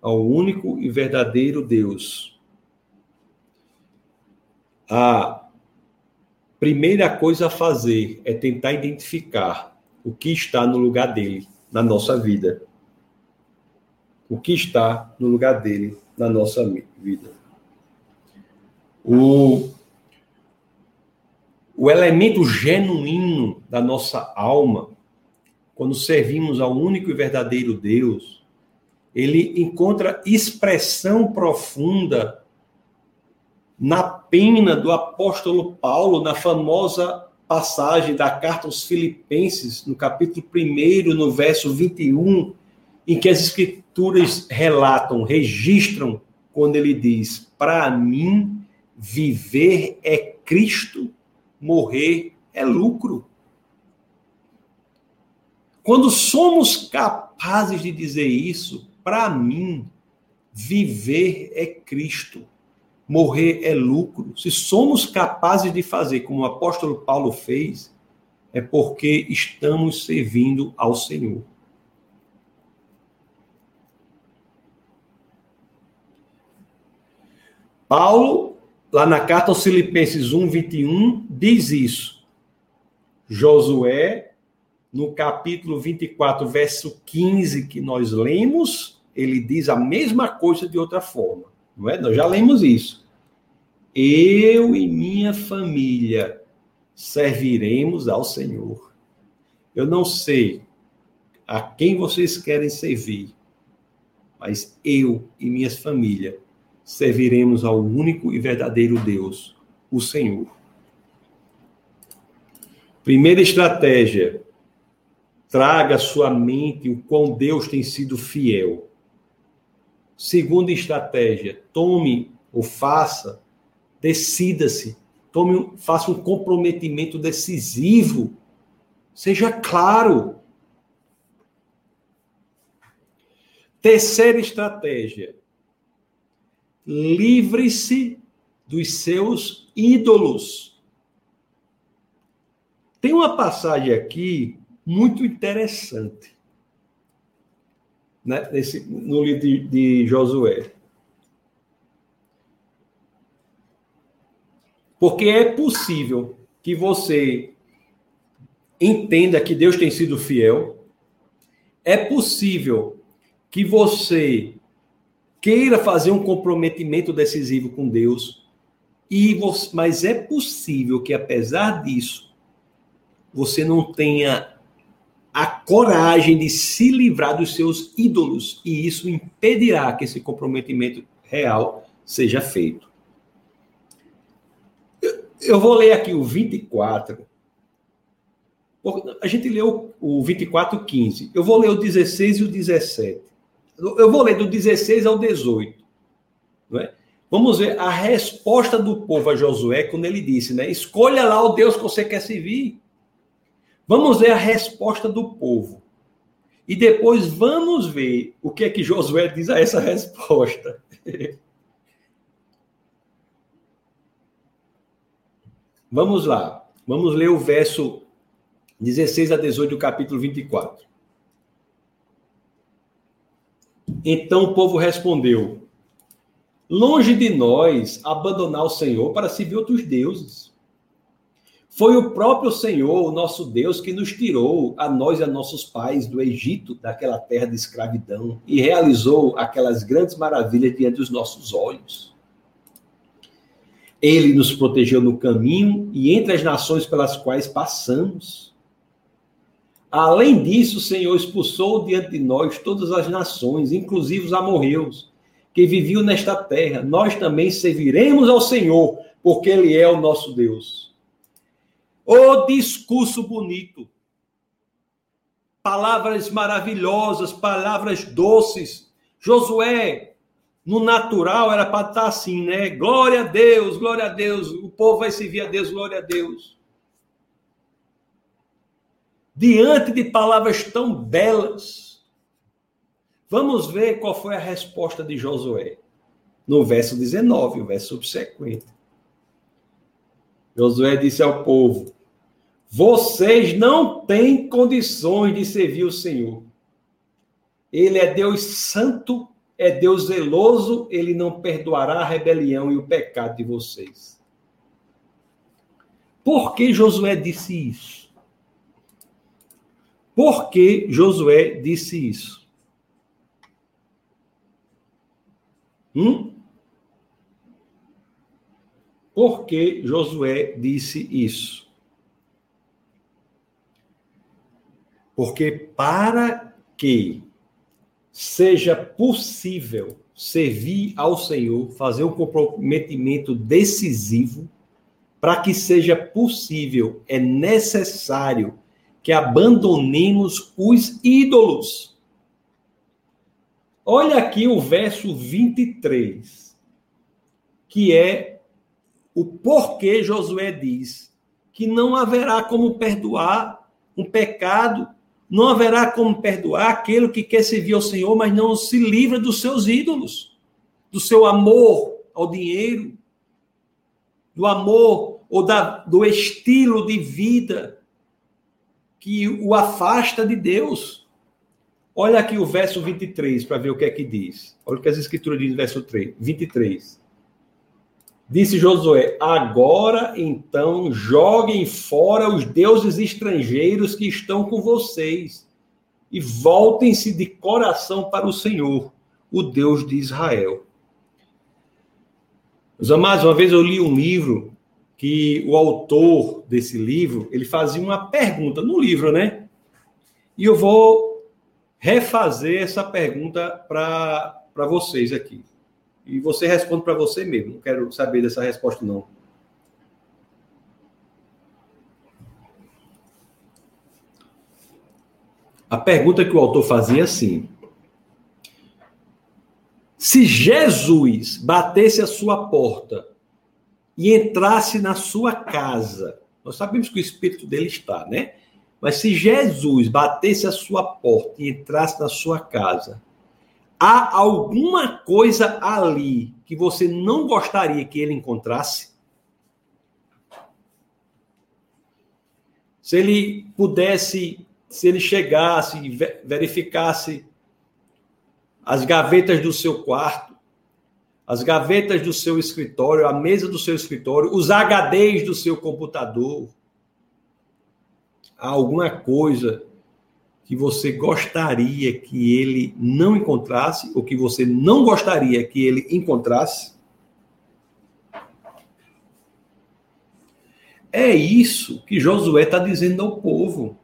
ao único e verdadeiro Deus, a primeira coisa a fazer é tentar identificar o que está no lugar dele na nossa vida. O que está no lugar dele na nossa vida. O, o elemento genuíno da nossa alma, quando servimos ao único e verdadeiro Deus, ele encontra expressão profunda na pena do apóstolo Paulo, na famosa passagem da carta aos Filipenses, no capítulo 1, no verso 21, em que as escrituras relatam, registram, quando ele diz: Para mim, viver é Cristo, morrer é lucro. Quando somos capazes de dizer isso, para mim, viver é Cristo, morrer é lucro. Se somos capazes de fazer como o apóstolo Paulo fez, é porque estamos servindo ao Senhor. Paulo, lá na carta aos Filipenses 1, 21, diz isso. Josué, no capítulo 24, verso 15, que nós lemos, ele diz a mesma coisa de outra forma. Não é? Nós já lemos isso. Eu e minha família serviremos ao Senhor. Eu não sei a quem vocês querem servir, mas eu e minha família serviremos ao único e verdadeiro Deus, o Senhor. Primeira estratégia: traga à sua mente o quão Deus tem sido fiel. Segunda estratégia: tome ou faça, decida-se, tome, faça um comprometimento decisivo. Seja claro. Terceira estratégia: livre-se dos seus ídolos. Tem uma passagem aqui muito interessante né, nesse, no livro de, de Josué. Porque é possível que você entenda que Deus tem sido fiel, é possível que você queira fazer um comprometimento decisivo com Deus, e você, mas é possível que apesar disso você não tenha a coragem de se livrar dos seus ídolos e isso impedirá que esse comprometimento real seja feito. Eu, vou ler aqui o 24. A gente leu o 24, 15. Eu vou ler o 16 e o 17. Eu vou ler do 16 ao 18. Não é? Vamos ver a resposta do povo a Josué quando ele disse, né? Escolha lá o Deus que você quer servir. Vamos ver a resposta do povo. E depois vamos ver o que é que Josué diz a essa resposta. [laughs] vamos lá. Vamos ler o verso 16 a 18 do capítulo 24. Então o povo respondeu: Longe de nós abandonar o Senhor para servir outros deuses. Foi o próprio Senhor, o nosso Deus, que nos tirou, a nós e a nossos pais, do Egito, daquela terra de escravidão, e realizou aquelas grandes maravilhas diante dos nossos olhos. Ele nos protegeu no caminho e entre as nações pelas quais passamos Além disso, o Senhor expulsou diante de nós todas as nações, inclusive os amorreus, que viviam nesta terra. Nós também serviremos ao Senhor, porque Ele é o nosso Deus. O discurso bonito. Palavras maravilhosas, palavras doces. Josué, no natural, era para estar assim, né? Glória a Deus, glória a Deus. O povo vai servir a Deus, glória a Deus diante de palavras tão belas. Vamos ver qual foi a resposta de Josué. No verso 19, o verso subsequente. Josué disse ao povo: Vocês não têm condições de servir o Senhor. Ele é Deus santo, é Deus zeloso, ele não perdoará a rebelião e o pecado de vocês. Por que Josué disse isso? Por que Josué disse isso? Hum? Por que Josué disse isso? Porque para que seja possível servir ao Senhor, fazer um comprometimento decisivo, para que seja possível, é necessário que abandonemos os ídolos. Olha aqui o verso 23, que é o porquê Josué diz que não haverá como perdoar um pecado não haverá como perdoar aquele que quer servir ao Senhor, mas não se livra dos seus ídolos, do seu amor ao dinheiro, do amor ou da, do estilo de vida que o afasta de Deus. Olha aqui o verso 23 para ver o que é que diz. Olha o que as escrituras dizem verso 3, 23. Disse Josué: Agora então joguem fora os deuses estrangeiros que estão com vocês e voltem-se de coração para o Senhor, o Deus de Israel. Meus amados, uma vez eu li um livro que o autor desse livro, ele fazia uma pergunta no livro, né? E eu vou refazer essa pergunta para vocês aqui. E você responde para você mesmo. Não quero saber dessa resposta, não. A pergunta que o autor fazia é assim: se Jesus batesse a sua porta e entrasse na sua casa, nós sabemos que o espírito dele está, né? Mas se Jesus batesse a sua porta e entrasse na sua casa, Há alguma coisa ali que você não gostaria que ele encontrasse? Se ele pudesse, se ele chegasse, verificasse as gavetas do seu quarto, as gavetas do seu escritório, a mesa do seu escritório, os HDs do seu computador, há alguma coisa que você gostaria que ele não encontrasse ou que você não gostaria que ele encontrasse? É isso que Josué está dizendo ao povo.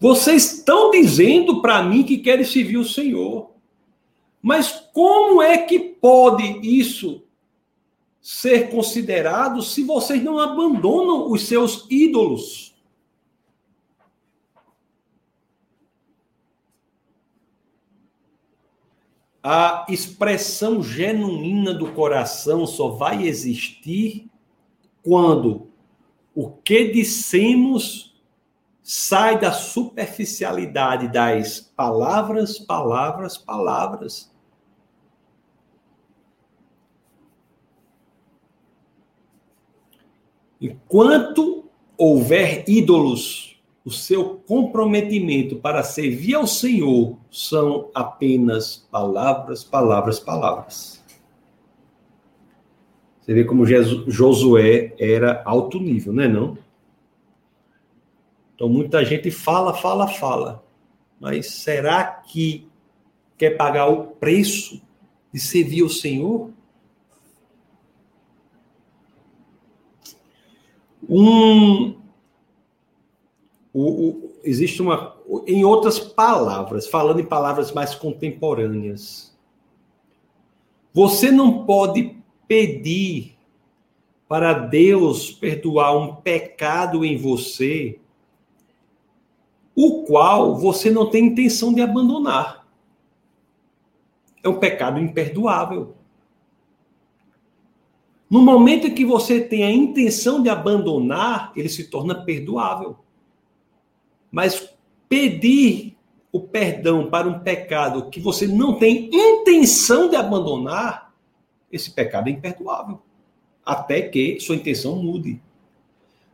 Vocês estão dizendo para mim que querem servir o Senhor. Mas como é que pode isso ser considerado se vocês não abandonam os seus ídolos? a expressão genuína do coração só vai existir quando o que dissemos sai da superficialidade das palavras, palavras, palavras. Enquanto houver ídolos o seu comprometimento para servir ao Senhor são apenas palavras, palavras, palavras. Você vê como Josué era alto nível, não é não? Então muita gente fala, fala, fala. Mas será que quer pagar o preço de servir ao Senhor? Um o, o, existe uma. Em outras palavras, falando em palavras mais contemporâneas, você não pode pedir para Deus perdoar um pecado em você, o qual você não tem intenção de abandonar. É um pecado imperdoável. No momento em que você tem a intenção de abandonar, ele se torna perdoável. Mas pedir o perdão para um pecado que você não tem intenção de abandonar, esse pecado é imperdoável. Até que sua intenção mude.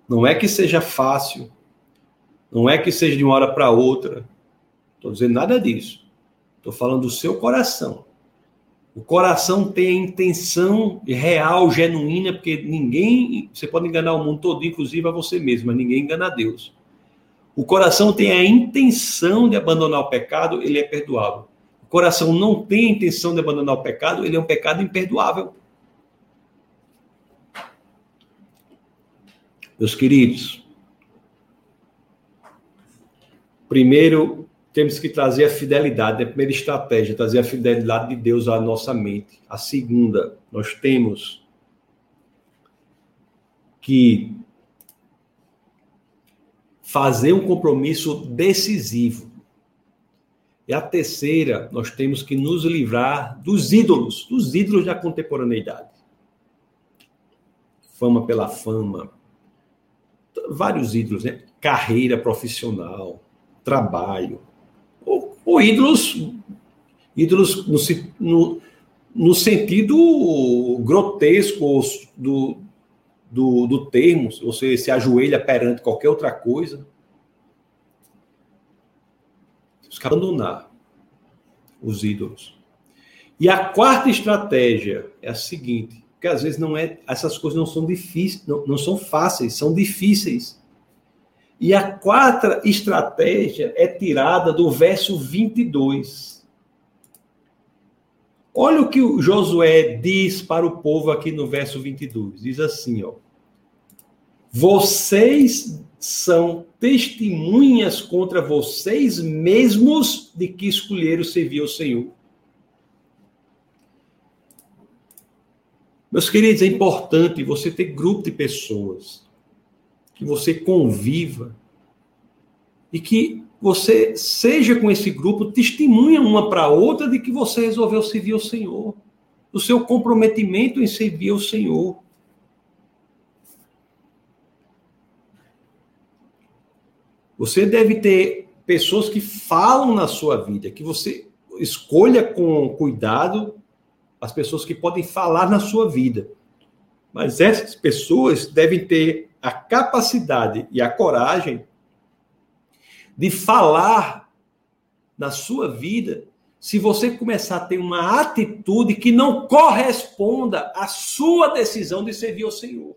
Não é que seja fácil, não é que seja de uma hora para outra. Estou dizendo nada disso. Estou falando do seu coração. O coração tem a intenção real, genuína, porque ninguém, você pode enganar o mundo todo, inclusive a você mesmo, mas ninguém engana a Deus. O coração tem a intenção de abandonar o pecado, ele é perdoável. O coração não tem a intenção de abandonar o pecado, ele é um pecado imperdoável. Meus queridos, primeiro temos que trazer a fidelidade, a primeira estratégia, trazer a fidelidade de Deus à nossa mente. A segunda, nós temos que fazer um compromisso decisivo. E a terceira, nós temos que nos livrar dos ídolos, dos ídolos da contemporaneidade. Fama pela fama, vários ídolos, né? Carreira profissional, trabalho, ou, ídolos, ídolos no, no, no sentido grotesco do, do, do termo, você se ajoelha perante qualquer outra coisa. Temos que abandonar os ídolos. E a quarta estratégia é a seguinte, que às vezes não é, essas coisas não são difíceis, não, não são fáceis, são difíceis. E a quarta estratégia é tirada do verso 22. Olha o que o Josué diz para o povo aqui no verso 22. Diz assim, ó: Vocês são testemunhas contra vocês mesmos de que escolheram servir ao Senhor. Meus queridos, é importante você ter grupo de pessoas que você conviva e que você seja com esse grupo testemunha uma para outra de que você resolveu servir ao Senhor, o seu comprometimento em servir ao Senhor. Você deve ter pessoas que falam na sua vida, que você escolha com cuidado as pessoas que podem falar na sua vida. Mas essas pessoas devem ter a capacidade e a coragem de falar na sua vida se você começar a ter uma atitude que não corresponda à sua decisão de servir ao Senhor.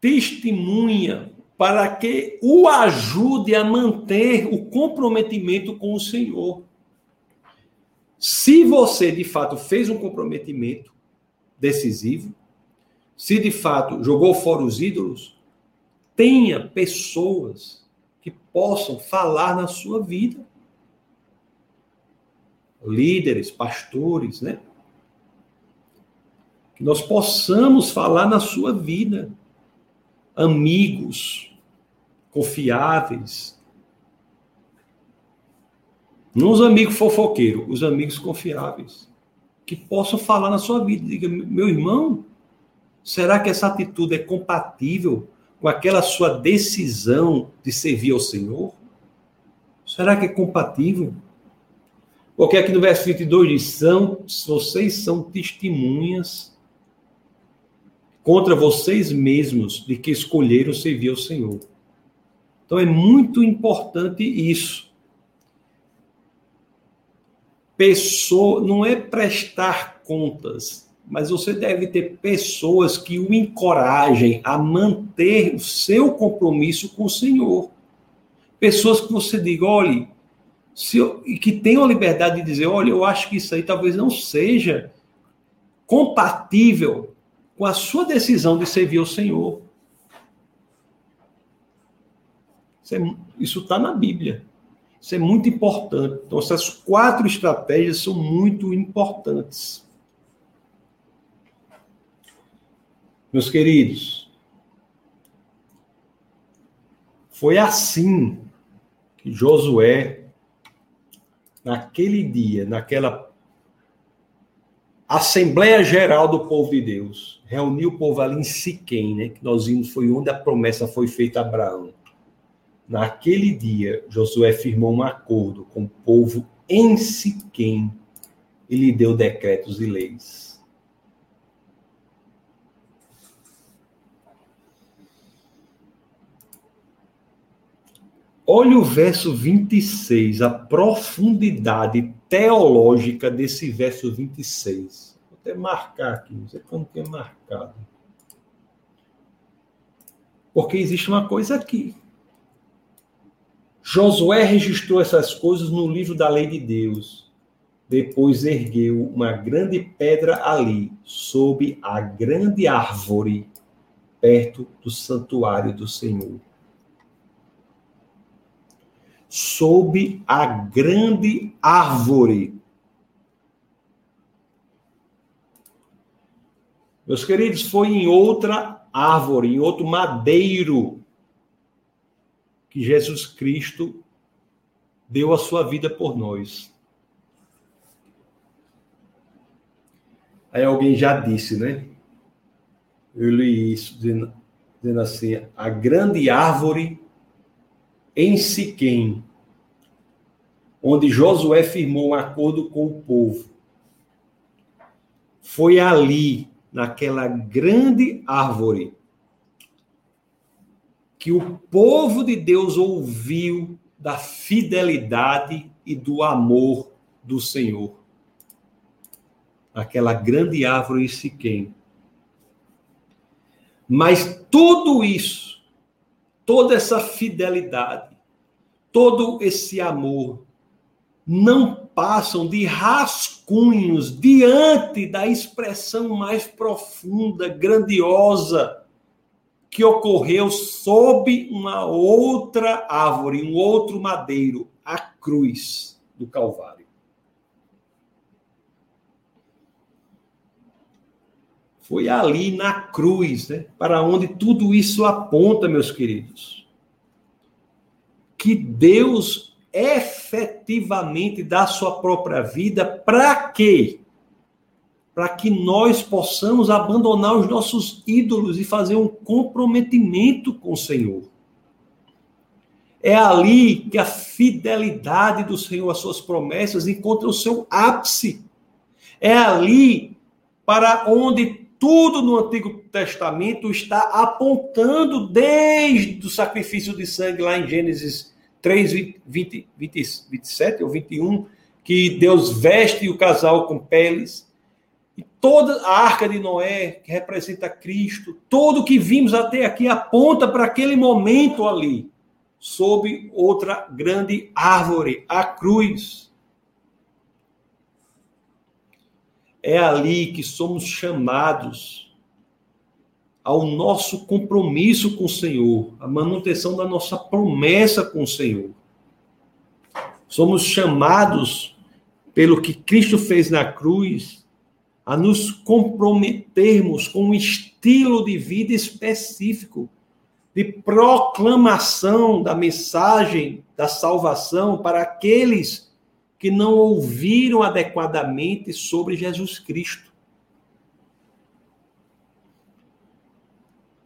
Testemunha para que o ajude a manter o comprometimento com o Senhor. Se você de fato fez um comprometimento decisivo, se de fato jogou fora os ídolos, tenha pessoas que possam falar na sua vida. Líderes, pastores, né? Que nós possamos falar na sua vida. Amigos confiáveis. Não os amigos fofoqueiros, os amigos confiáveis. Que possam falar na sua vida. Diga, meu irmão, Será que essa atitude é compatível com aquela sua decisão de servir ao Senhor? Será que é compatível? Porque aqui no verso 22 diz: são, vocês são testemunhas contra vocês mesmos de que escolheram servir ao Senhor. Então é muito importante isso. Pessoa, não é prestar contas, mas você deve ter pessoas que o encorajem a manter o seu compromisso com o Senhor. Pessoas que você diga, olhe, se eu, e que tenham a liberdade de dizer, olha, eu acho que isso aí talvez não seja compatível com a sua decisão de servir ao Senhor. Isso está é, na Bíblia. Isso é muito importante. Então, essas quatro estratégias são muito importantes. Meus queridos, foi assim que Josué, naquele dia, naquela Assembleia Geral do Povo de Deus, reuniu o povo ali em Siquém, né? Que nós vimos foi onde a promessa foi feita a Abraão. Naquele dia, Josué firmou um acordo com o povo em Siquém. e lhe deu decretos e leis. Olha o verso 26, a profundidade teológica desse verso 26. Vou até marcar aqui, não sei como que é marcado. Porque existe uma coisa aqui. Josué registrou essas coisas no livro da lei de Deus. Depois ergueu uma grande pedra ali, sob a grande árvore, perto do santuário do Senhor. Sob a grande árvore. Meus queridos, foi em outra árvore, em outro madeiro que Jesus Cristo deu a sua vida por nós. Aí alguém já disse, né? Eu li isso, dizendo, dizendo assim: a grande árvore em Siquém, onde Josué firmou um acordo com o povo. Foi ali, naquela grande árvore, que o povo de Deus ouviu da fidelidade e do amor do Senhor. Aquela grande árvore em Siquém. Mas tudo isso, toda essa fidelidade, todo esse amor, não passam de rascunhos diante da expressão mais profunda, grandiosa que ocorreu sob uma outra árvore, um outro madeiro, a cruz do Calvário. Foi ali na cruz, né, para onde tudo isso aponta, meus queridos. Que Deus efetivamente dá sua própria vida para quê? Para que nós possamos abandonar os nossos ídolos e fazer um comprometimento com o Senhor. É ali que a fidelidade do Senhor às suas promessas encontra o seu ápice. É ali para onde tudo no Antigo Testamento está apontando desde o sacrifício de sangue lá em Gênesis 3, 20, 20, 27 ou 21, que Deus veste o casal com peles toda a arca de Noé, que representa Cristo, tudo o que vimos até aqui aponta para aquele momento ali, sob outra grande árvore, a cruz. É ali que somos chamados ao nosso compromisso com o Senhor, a manutenção da nossa promessa com o Senhor. Somos chamados pelo que Cristo fez na cruz a nos comprometermos com um estilo de vida específico, de proclamação da mensagem da salvação para aqueles que não ouviram adequadamente sobre Jesus Cristo.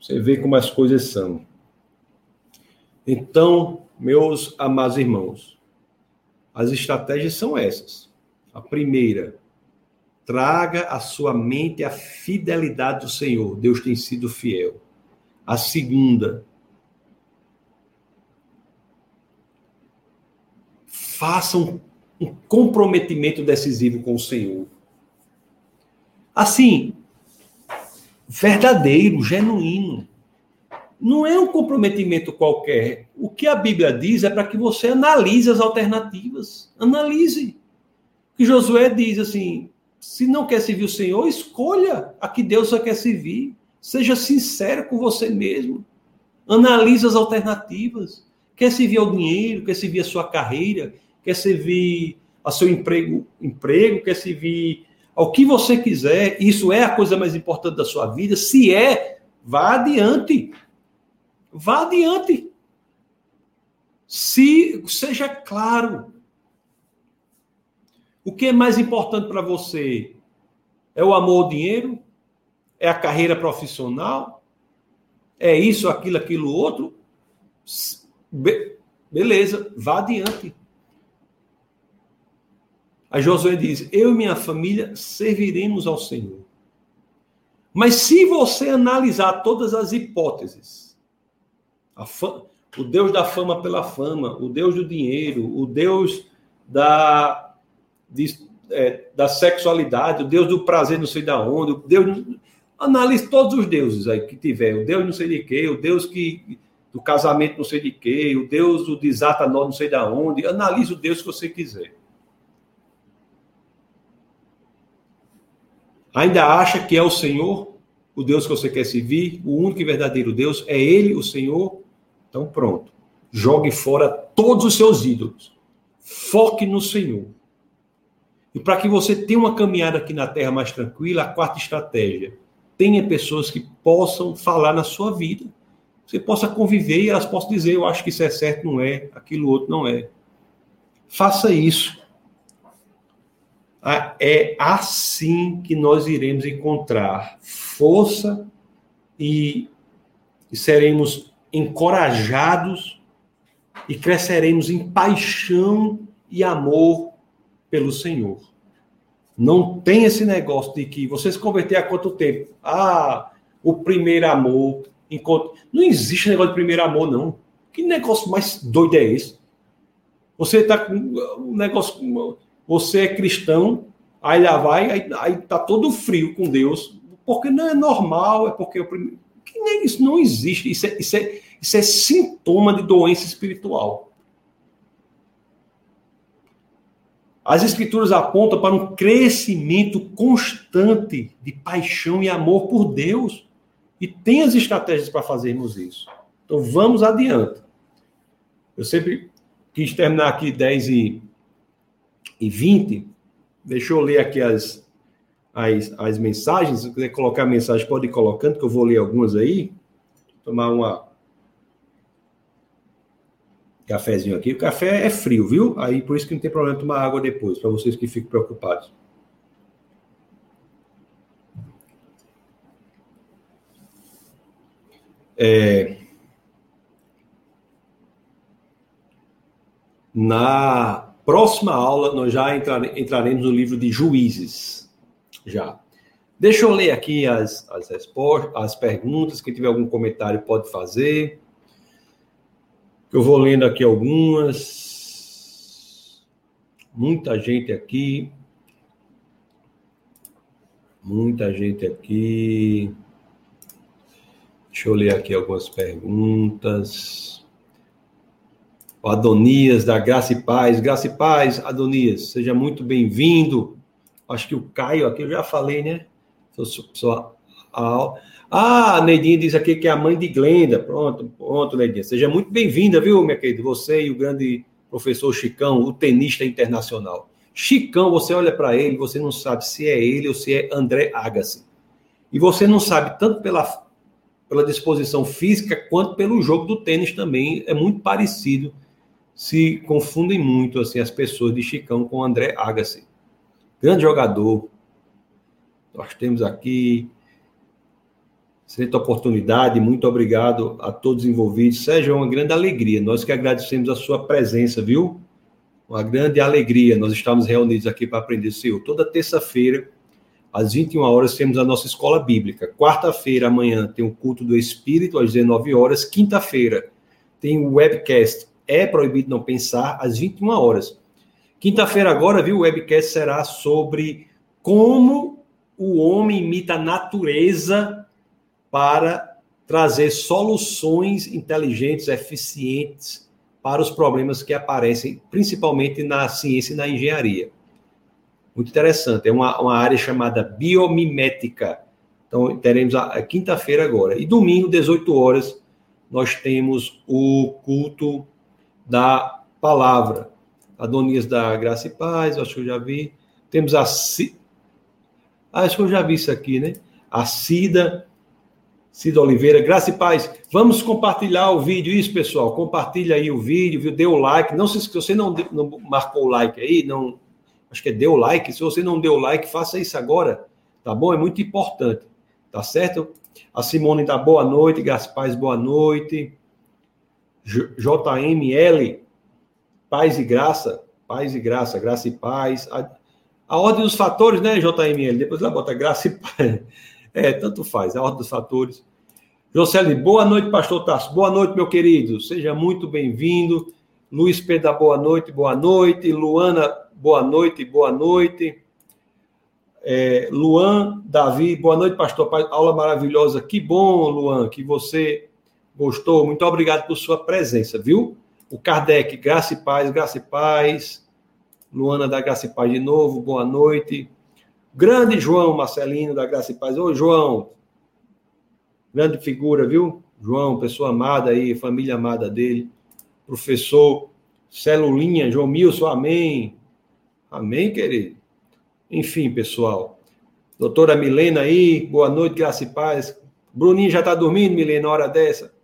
Você vê como as coisas são. Então, meus amados irmãos, as estratégias são essas. A primeira, Traga à sua mente a fidelidade do Senhor. Deus tem sido fiel. A segunda, faça um, um comprometimento decisivo com o Senhor. Assim, verdadeiro, genuíno. Não é um comprometimento qualquer. O que a Bíblia diz é para que você analise as alternativas. Analise. Que Josué diz assim: se não quer servir o Senhor, escolha a que Deus só quer servir. Seja sincero com você mesmo. Analise as alternativas. Quer servir ao dinheiro, quer servir a sua carreira, quer servir ao seu emprego, emprego, quer servir ao que você quiser. Isso é a coisa mais importante da sua vida. Se é, vá adiante. Vá adiante. Se seja claro. O que é mais importante para você? É o amor ao dinheiro? É a carreira profissional? É isso, aquilo, aquilo, outro? Be beleza, vá adiante. a Josué diz: Eu e minha família serviremos ao Senhor. Mas se você analisar todas as hipóteses, o Deus da fama pela fama, o Deus do dinheiro, o Deus da, de, é, da sexualidade, o Deus do prazer não sei da onde, o Deus. Analise todos os deuses aí que tiver, o Deus não sei de quê, o Deus que do casamento não sei de quê, o Deus do desata não sei da onde, analise o Deus que você quiser. Ainda acha que é o Senhor, o Deus que você quer servir, o único e verdadeiro Deus, é Ele, o Senhor? Então pronto. Jogue fora todos os seus ídolos. Foque no Senhor. E para que você tenha uma caminhada aqui na terra mais tranquila, a quarta estratégia. Tenha pessoas que possam falar na sua vida. Você possa conviver e elas possam dizer: eu acho que isso é certo, não é, aquilo outro não é. Faça isso. Ah, é assim que nós iremos encontrar força e, e seremos encorajados e cresceremos em paixão e amor pelo Senhor. Não tem esse negócio de que você se converter há quanto tempo? Ah, o primeiro amor. Não existe negócio de primeiro amor, não. Que negócio mais doido é esse? Você com um negócio você é cristão, aí lá vai, aí, aí tá todo frio com Deus, porque não é normal, é porque o primeiro. Isso não existe, isso é, isso, é, isso é sintoma de doença espiritual. As escrituras apontam para um crescimento constante de paixão e amor por Deus. E tem as estratégias para fazermos isso. Então vamos adiante. Eu sempre quis terminar aqui 10 e e 20. Deixa eu ler aqui as, as, as mensagens. Se quiser colocar mensagem, pode ir colocando, que eu vou ler algumas aí. Tomar uma cafezinho aqui. O café é frio, viu? Aí por isso que não tem problema tomar água depois, para vocês que ficam preocupados. É, na Próxima aula, nós já entraremos no livro de Juízes. Já. Deixa eu ler aqui as, as respostas, as perguntas. Quem tiver algum comentário pode fazer. Eu vou lendo aqui algumas. Muita gente aqui. Muita gente aqui. Deixa eu ler aqui algumas perguntas. O Adonias, da Graça e Paz. Graça e Paz, Adonias, seja muito bem-vindo. Acho que o Caio aqui eu já falei, né? Sou, ah, a Neidinha diz aqui que é a mãe de Glenda. Pronto, pronto, Neidinha. Seja muito bem-vinda, viu, minha querida? Você e o grande professor Chicão, o tenista internacional. Chicão, você olha para ele, você não sabe se é ele ou se é André Agassi. E você não sabe tanto pela, pela disposição física quanto pelo jogo do tênis também. É muito parecido se confundem muito assim as pessoas de Chicão com André Agassi. Grande jogador. Nós temos aqui excelente oportunidade. Muito obrigado a todos envolvidos. Sérgio, é uma grande alegria. Nós que agradecemos a sua presença, viu? Uma grande alegria. Nós estamos reunidos aqui para aprender Senhor. Toda terça-feira, às 21 horas, temos a nossa escola bíblica. Quarta-feira, amanhã, tem o culto do Espírito, às 19 horas. Quinta-feira, tem o webcast é proibido não pensar às 21 horas. Quinta-feira agora, viu, o webcast será sobre como o homem imita a natureza para trazer soluções inteligentes, eficientes para os problemas que aparecem, principalmente na ciência e na engenharia. Muito interessante. É uma, uma área chamada biomimética. Então, teremos a, a quinta-feira agora. E domingo, 18 horas, nós temos o culto da palavra. Adonias da Graça e Paz, acho que eu já vi. Temos a C... ah, acho que eu já vi isso aqui, né? A Cida, Cida Oliveira, Graça e Paz. Vamos compartilhar o vídeo, isso, pessoal. Compartilha aí o vídeo, viu? Dê o like. Não se você não, não marcou o like aí, não. Acho que é deu like. Se você não deu like, faça isso agora, tá bom? É muito importante, tá certo? A Simone dá boa noite, Graça e Paz, boa noite. JML, paz e graça, paz e graça, graça e paz. A ordem dos fatores, né, JML? Depois ela bota graça e paz. É, tanto faz, a ordem dos fatores. José, boa noite, pastor Tarso. Boa noite, meu querido. Seja muito bem-vindo. Luiz Pedro, boa noite, boa noite. Luana, boa noite, boa noite. É, Luan, Davi, boa noite, pastor. Aula maravilhosa. Que bom, Luan, que você gostou. Muito obrigado por sua presença, viu? O Kardec, graça e paz, graça e paz. Luana da Graça e Paz de novo, boa noite. Grande João Marcelino da Graça e Paz. Ô, João, grande figura, viu? João, pessoa amada aí, família amada dele. Professor Celulinha, João Milson, amém. Amém, querido. Enfim, pessoal. Doutora Milena aí, boa noite, graça e paz. Bruninho já está dormindo, Milena, hora dessa.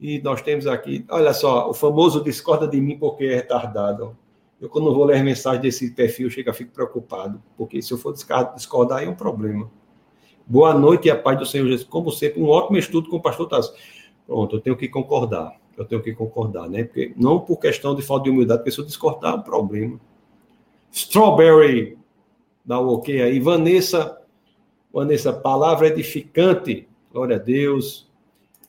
E nós temos aqui, olha só, o famoso discorda de mim porque é retardado. Eu, quando vou ler as mensagens desse perfil, chego, fico preocupado, porque se eu for discordar, é um problema. Boa noite e a paz do Senhor Jesus. Como sempre, um ótimo estudo com o pastor Tasso. Pronto, eu tenho que concordar. Eu tenho que concordar, né? Porque, não por questão de falta de humildade, porque se eu discordar, é um problema. Strawberry, dá o um ok aí. Vanessa, Vanessa, palavra edificante. Glória a Deus.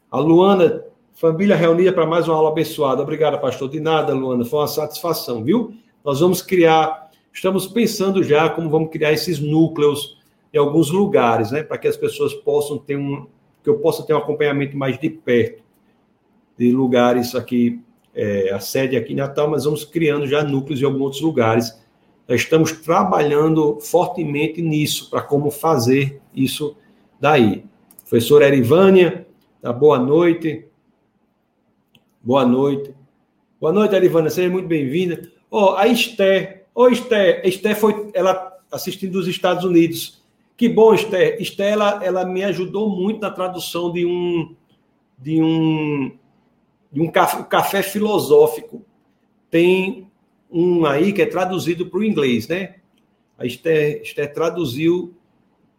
A Luana, família reunida para mais uma aula abençoada. Obrigado, pastor. De nada, Luana. Foi uma satisfação, viu? Nós vamos criar, estamos pensando já como vamos criar esses núcleos em alguns lugares, né, para que as pessoas possam ter um, que eu possa ter um acompanhamento mais de perto de lugares aqui, é, a sede aqui em Natal, mas vamos criando já núcleos em alguns outros lugares. Nós estamos trabalhando fortemente nisso, para como fazer isso daí. Professora Erivânia, tá, boa noite. Boa noite. Boa noite, Erivânia, seja muito bem-vinda. Ó, oh, a Esté. Ô, oh, Esté, Esté foi ela assistindo dos Estados Unidos. Que bom, Esté. Esté, ela, ela me ajudou muito na tradução de um de um de um café, café filosófico. Tem um aí que é traduzido para o inglês, né? A Esther, Esther traduziu.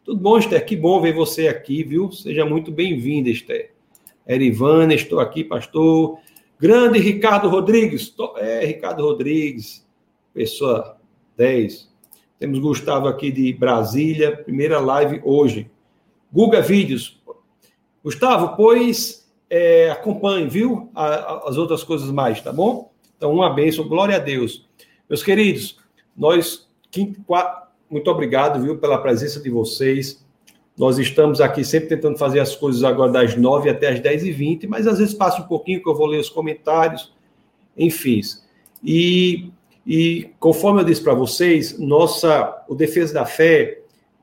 Tudo bom, Esther? Que bom ver você aqui, viu? Seja muito bem-vinda, Esther. Erivana, estou aqui, pastor. Grande Ricardo Rodrigues. É, Ricardo Rodrigues, pessoa 10. Temos Gustavo aqui de Brasília, primeira live hoje. Guga Vídeos. Gustavo, pois é, acompanhe, viu? as outras coisas mais, tá bom? Então, uma bênção, glória a Deus. Meus queridos, nós, muito obrigado, viu, pela presença de vocês. Nós estamos aqui sempre tentando fazer as coisas agora das 9 até as 10 e 20 mas às vezes passa um pouquinho que eu vou ler os comentários, enfim. E, e conforme eu disse para vocês, nossa, o Defesa da Fé,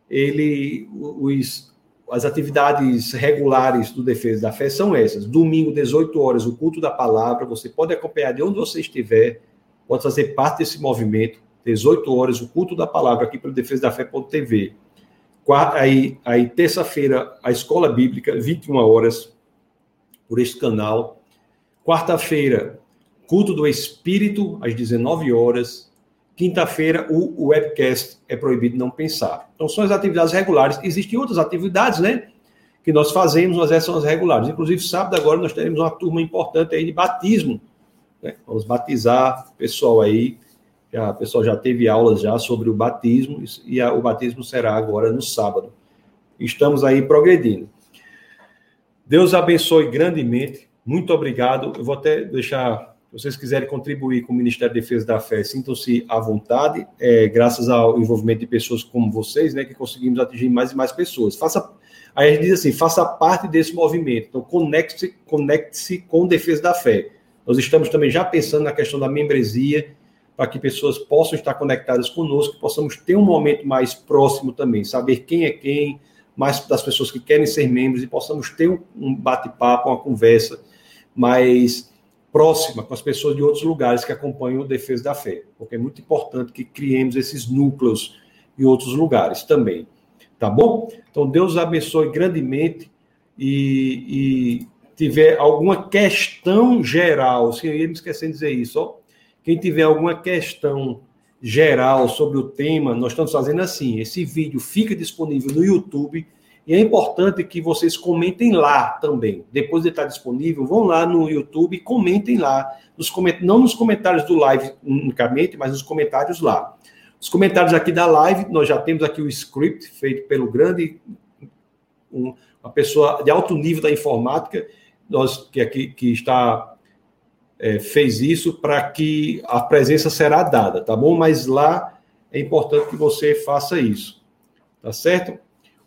ele, os, as atividades regulares do Defesa da Fé são essas. Domingo, 18 horas, o culto da palavra, você pode acompanhar de onde você estiver, pode fazer parte desse movimento, 18 horas, o culto da palavra aqui pelo Defesa da Fé.tv aí, aí terça-feira, a escola bíblica, 21 horas, por este canal. Quarta-feira, culto do Espírito, às 19 horas. Quinta-feira, o, webcast é proibido não pensar. Então, são as atividades regulares. Existem outras atividades, né? Que nós fazemos, mas essas são as regulares. Inclusive, sábado agora nós teremos uma turma importante aí de batismo. Né? Vamos batizar o pessoal aí já, o pessoal já teve aulas já sobre o batismo e a, o batismo será agora no sábado. Estamos aí progredindo. Deus abençoe grandemente. Muito obrigado. Eu vou até deixar, se vocês quiserem contribuir com o Ministério da Defesa da Fé, sintam-se à vontade, é, graças ao envolvimento de pessoas como vocês, né, que conseguimos atingir mais e mais pessoas. Faça, aí a gente diz assim, faça parte desse movimento. Então, conecte-se conecte com Defesa da Fé. Nós estamos também já pensando na questão da membresia para que pessoas possam estar conectadas conosco, possamos ter um momento mais próximo também, saber quem é quem, mais das pessoas que querem ser membros e possamos ter um bate-papo, uma conversa mais próxima com as pessoas de outros lugares que acompanham o Defesa da Fé, porque é muito importante que criemos esses núcleos em outros lugares também. Tá bom? Então, Deus abençoe grandemente e, e tiver alguma questão geral, se eu ia me esquecendo de dizer isso, ó, quem tiver alguma questão geral sobre o tema, nós estamos fazendo assim: esse vídeo fica disponível no YouTube e é importante que vocês comentem lá também. Depois de estar disponível, vão lá no YouTube e comentem lá, nos coment... não nos comentários do live unicamente, mas nos comentários lá. Os comentários aqui da live, nós já temos aqui o script feito pelo grande, um, uma pessoa de alto nível da informática, nós que aqui que está é, fez isso para que a presença será dada, tá bom? Mas lá é importante que você faça isso, tá certo?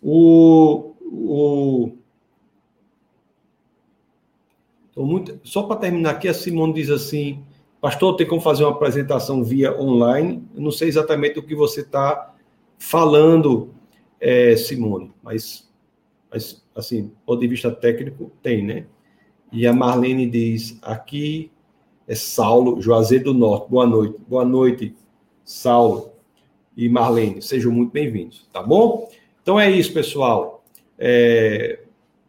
O, o muito, só para terminar aqui, a Simone diz assim: Pastor, tem como fazer uma apresentação via online? Eu não sei exatamente o que você está falando, é, Simone, mas, mas, assim, do ponto de vista técnico, tem, né? E a Marlene diz: aqui é Saulo, Juazeiro do Norte. Boa noite. Boa noite, Saulo e Marlene. Sejam muito bem-vindos, tá bom? Então é isso, pessoal. É,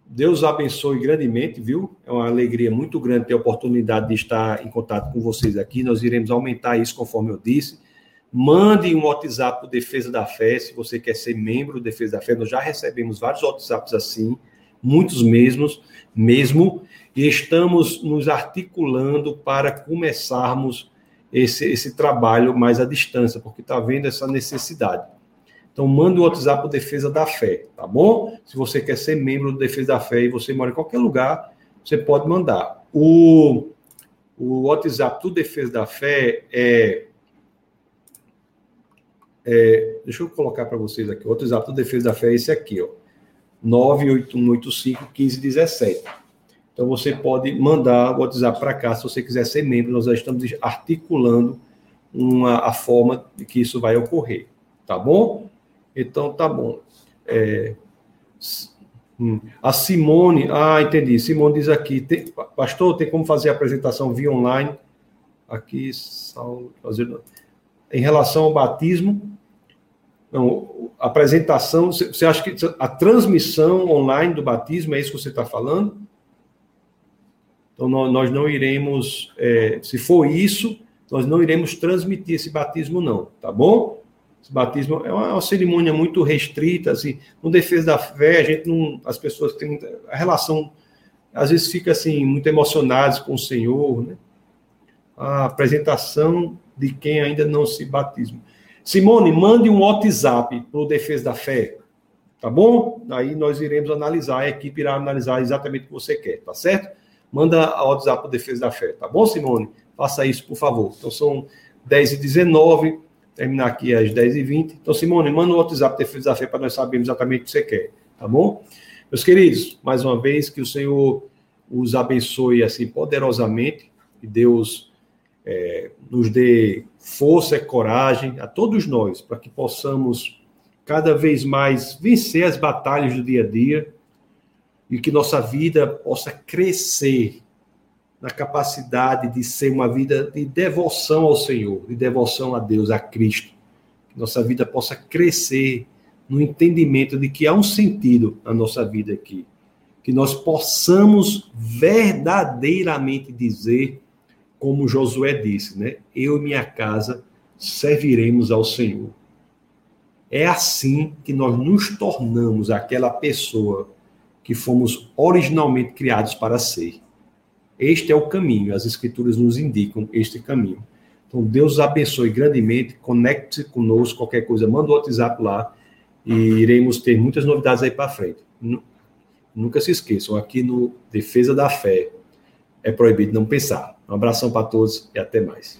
Deus abençoe grandemente, viu? É uma alegria muito grande ter a oportunidade de estar em contato com vocês aqui. Nós iremos aumentar isso, conforme eu disse. Mande um WhatsApp para Defesa da Fé, se você quer ser membro do Defesa da Fé. Nós já recebemos vários WhatsApps assim, muitos mesmos, mesmo, e estamos nos articulando para começarmos esse, esse trabalho mais à distância, porque está vendo essa necessidade. Então, manda o WhatsApp para Defesa da Fé, tá bom? Se você quer ser membro do Defesa da Fé e você mora em qualquer lugar, você pode mandar. O, o WhatsApp do Defesa da Fé é, é deixa eu colocar para vocês aqui. O WhatsApp do Defesa da Fé é esse aqui, ó. 98185 1517. Então você pode mandar o WhatsApp para cá se você quiser ser membro. Nós já estamos articulando uma, a forma de que isso vai ocorrer, tá bom? Então, tá bom. É, hum, a Simone, ah, entendi. Simone diz aqui, tem, pastor, tem como fazer a apresentação via online? Aqui, fazer, em relação ao batismo, não, a apresentação, você acha que a transmissão online do batismo é isso que você está falando? Então, nós não iremos, é, se for isso, nós não iremos transmitir esse batismo, não, tá bom? Esse batismo é uma, uma, cerimônia muito restrita, assim, no defesa da fé, a gente não, as pessoas têm a relação, às vezes fica assim, muito emocionadas com o Senhor, né? A apresentação de quem ainda não se batisma. Simone, mande um WhatsApp para o Defesa da Fé, tá bom? Aí nós iremos analisar, a equipe irá analisar exatamente o que você quer, tá certo? Manda a WhatsApp para Defesa da Fé, tá bom, Simone? Faça isso, por favor. Então são 10 e 19 terminar aqui às 10h20. Então, Simone, manda o WhatsApp Defesa da Fé para nós sabermos exatamente o que você quer, tá bom? Meus queridos, mais uma vez, que o Senhor os abençoe assim poderosamente, e Deus é, nos dê força e coragem a todos nós, para que possamos cada vez mais vencer as batalhas do dia a dia e que nossa vida possa crescer na capacidade de ser uma vida de devoção ao Senhor, de devoção a Deus, a Cristo. Que nossa vida possa crescer no entendimento de que há um sentido na nossa vida aqui. Que nós possamos verdadeiramente dizer, como Josué disse, né? Eu e minha casa serviremos ao Senhor. É assim que nós nos tornamos aquela pessoa que fomos originalmente criados para ser. Este é o caminho, as Escrituras nos indicam este caminho. Então, Deus abençoe grandemente, conecte-se conosco, qualquer coisa, manda o WhatsApp lá e iremos ter muitas novidades aí para frente. Nunca se esqueçam, aqui no Defesa da Fé é proibido não pensar. Um abração para todos e até mais.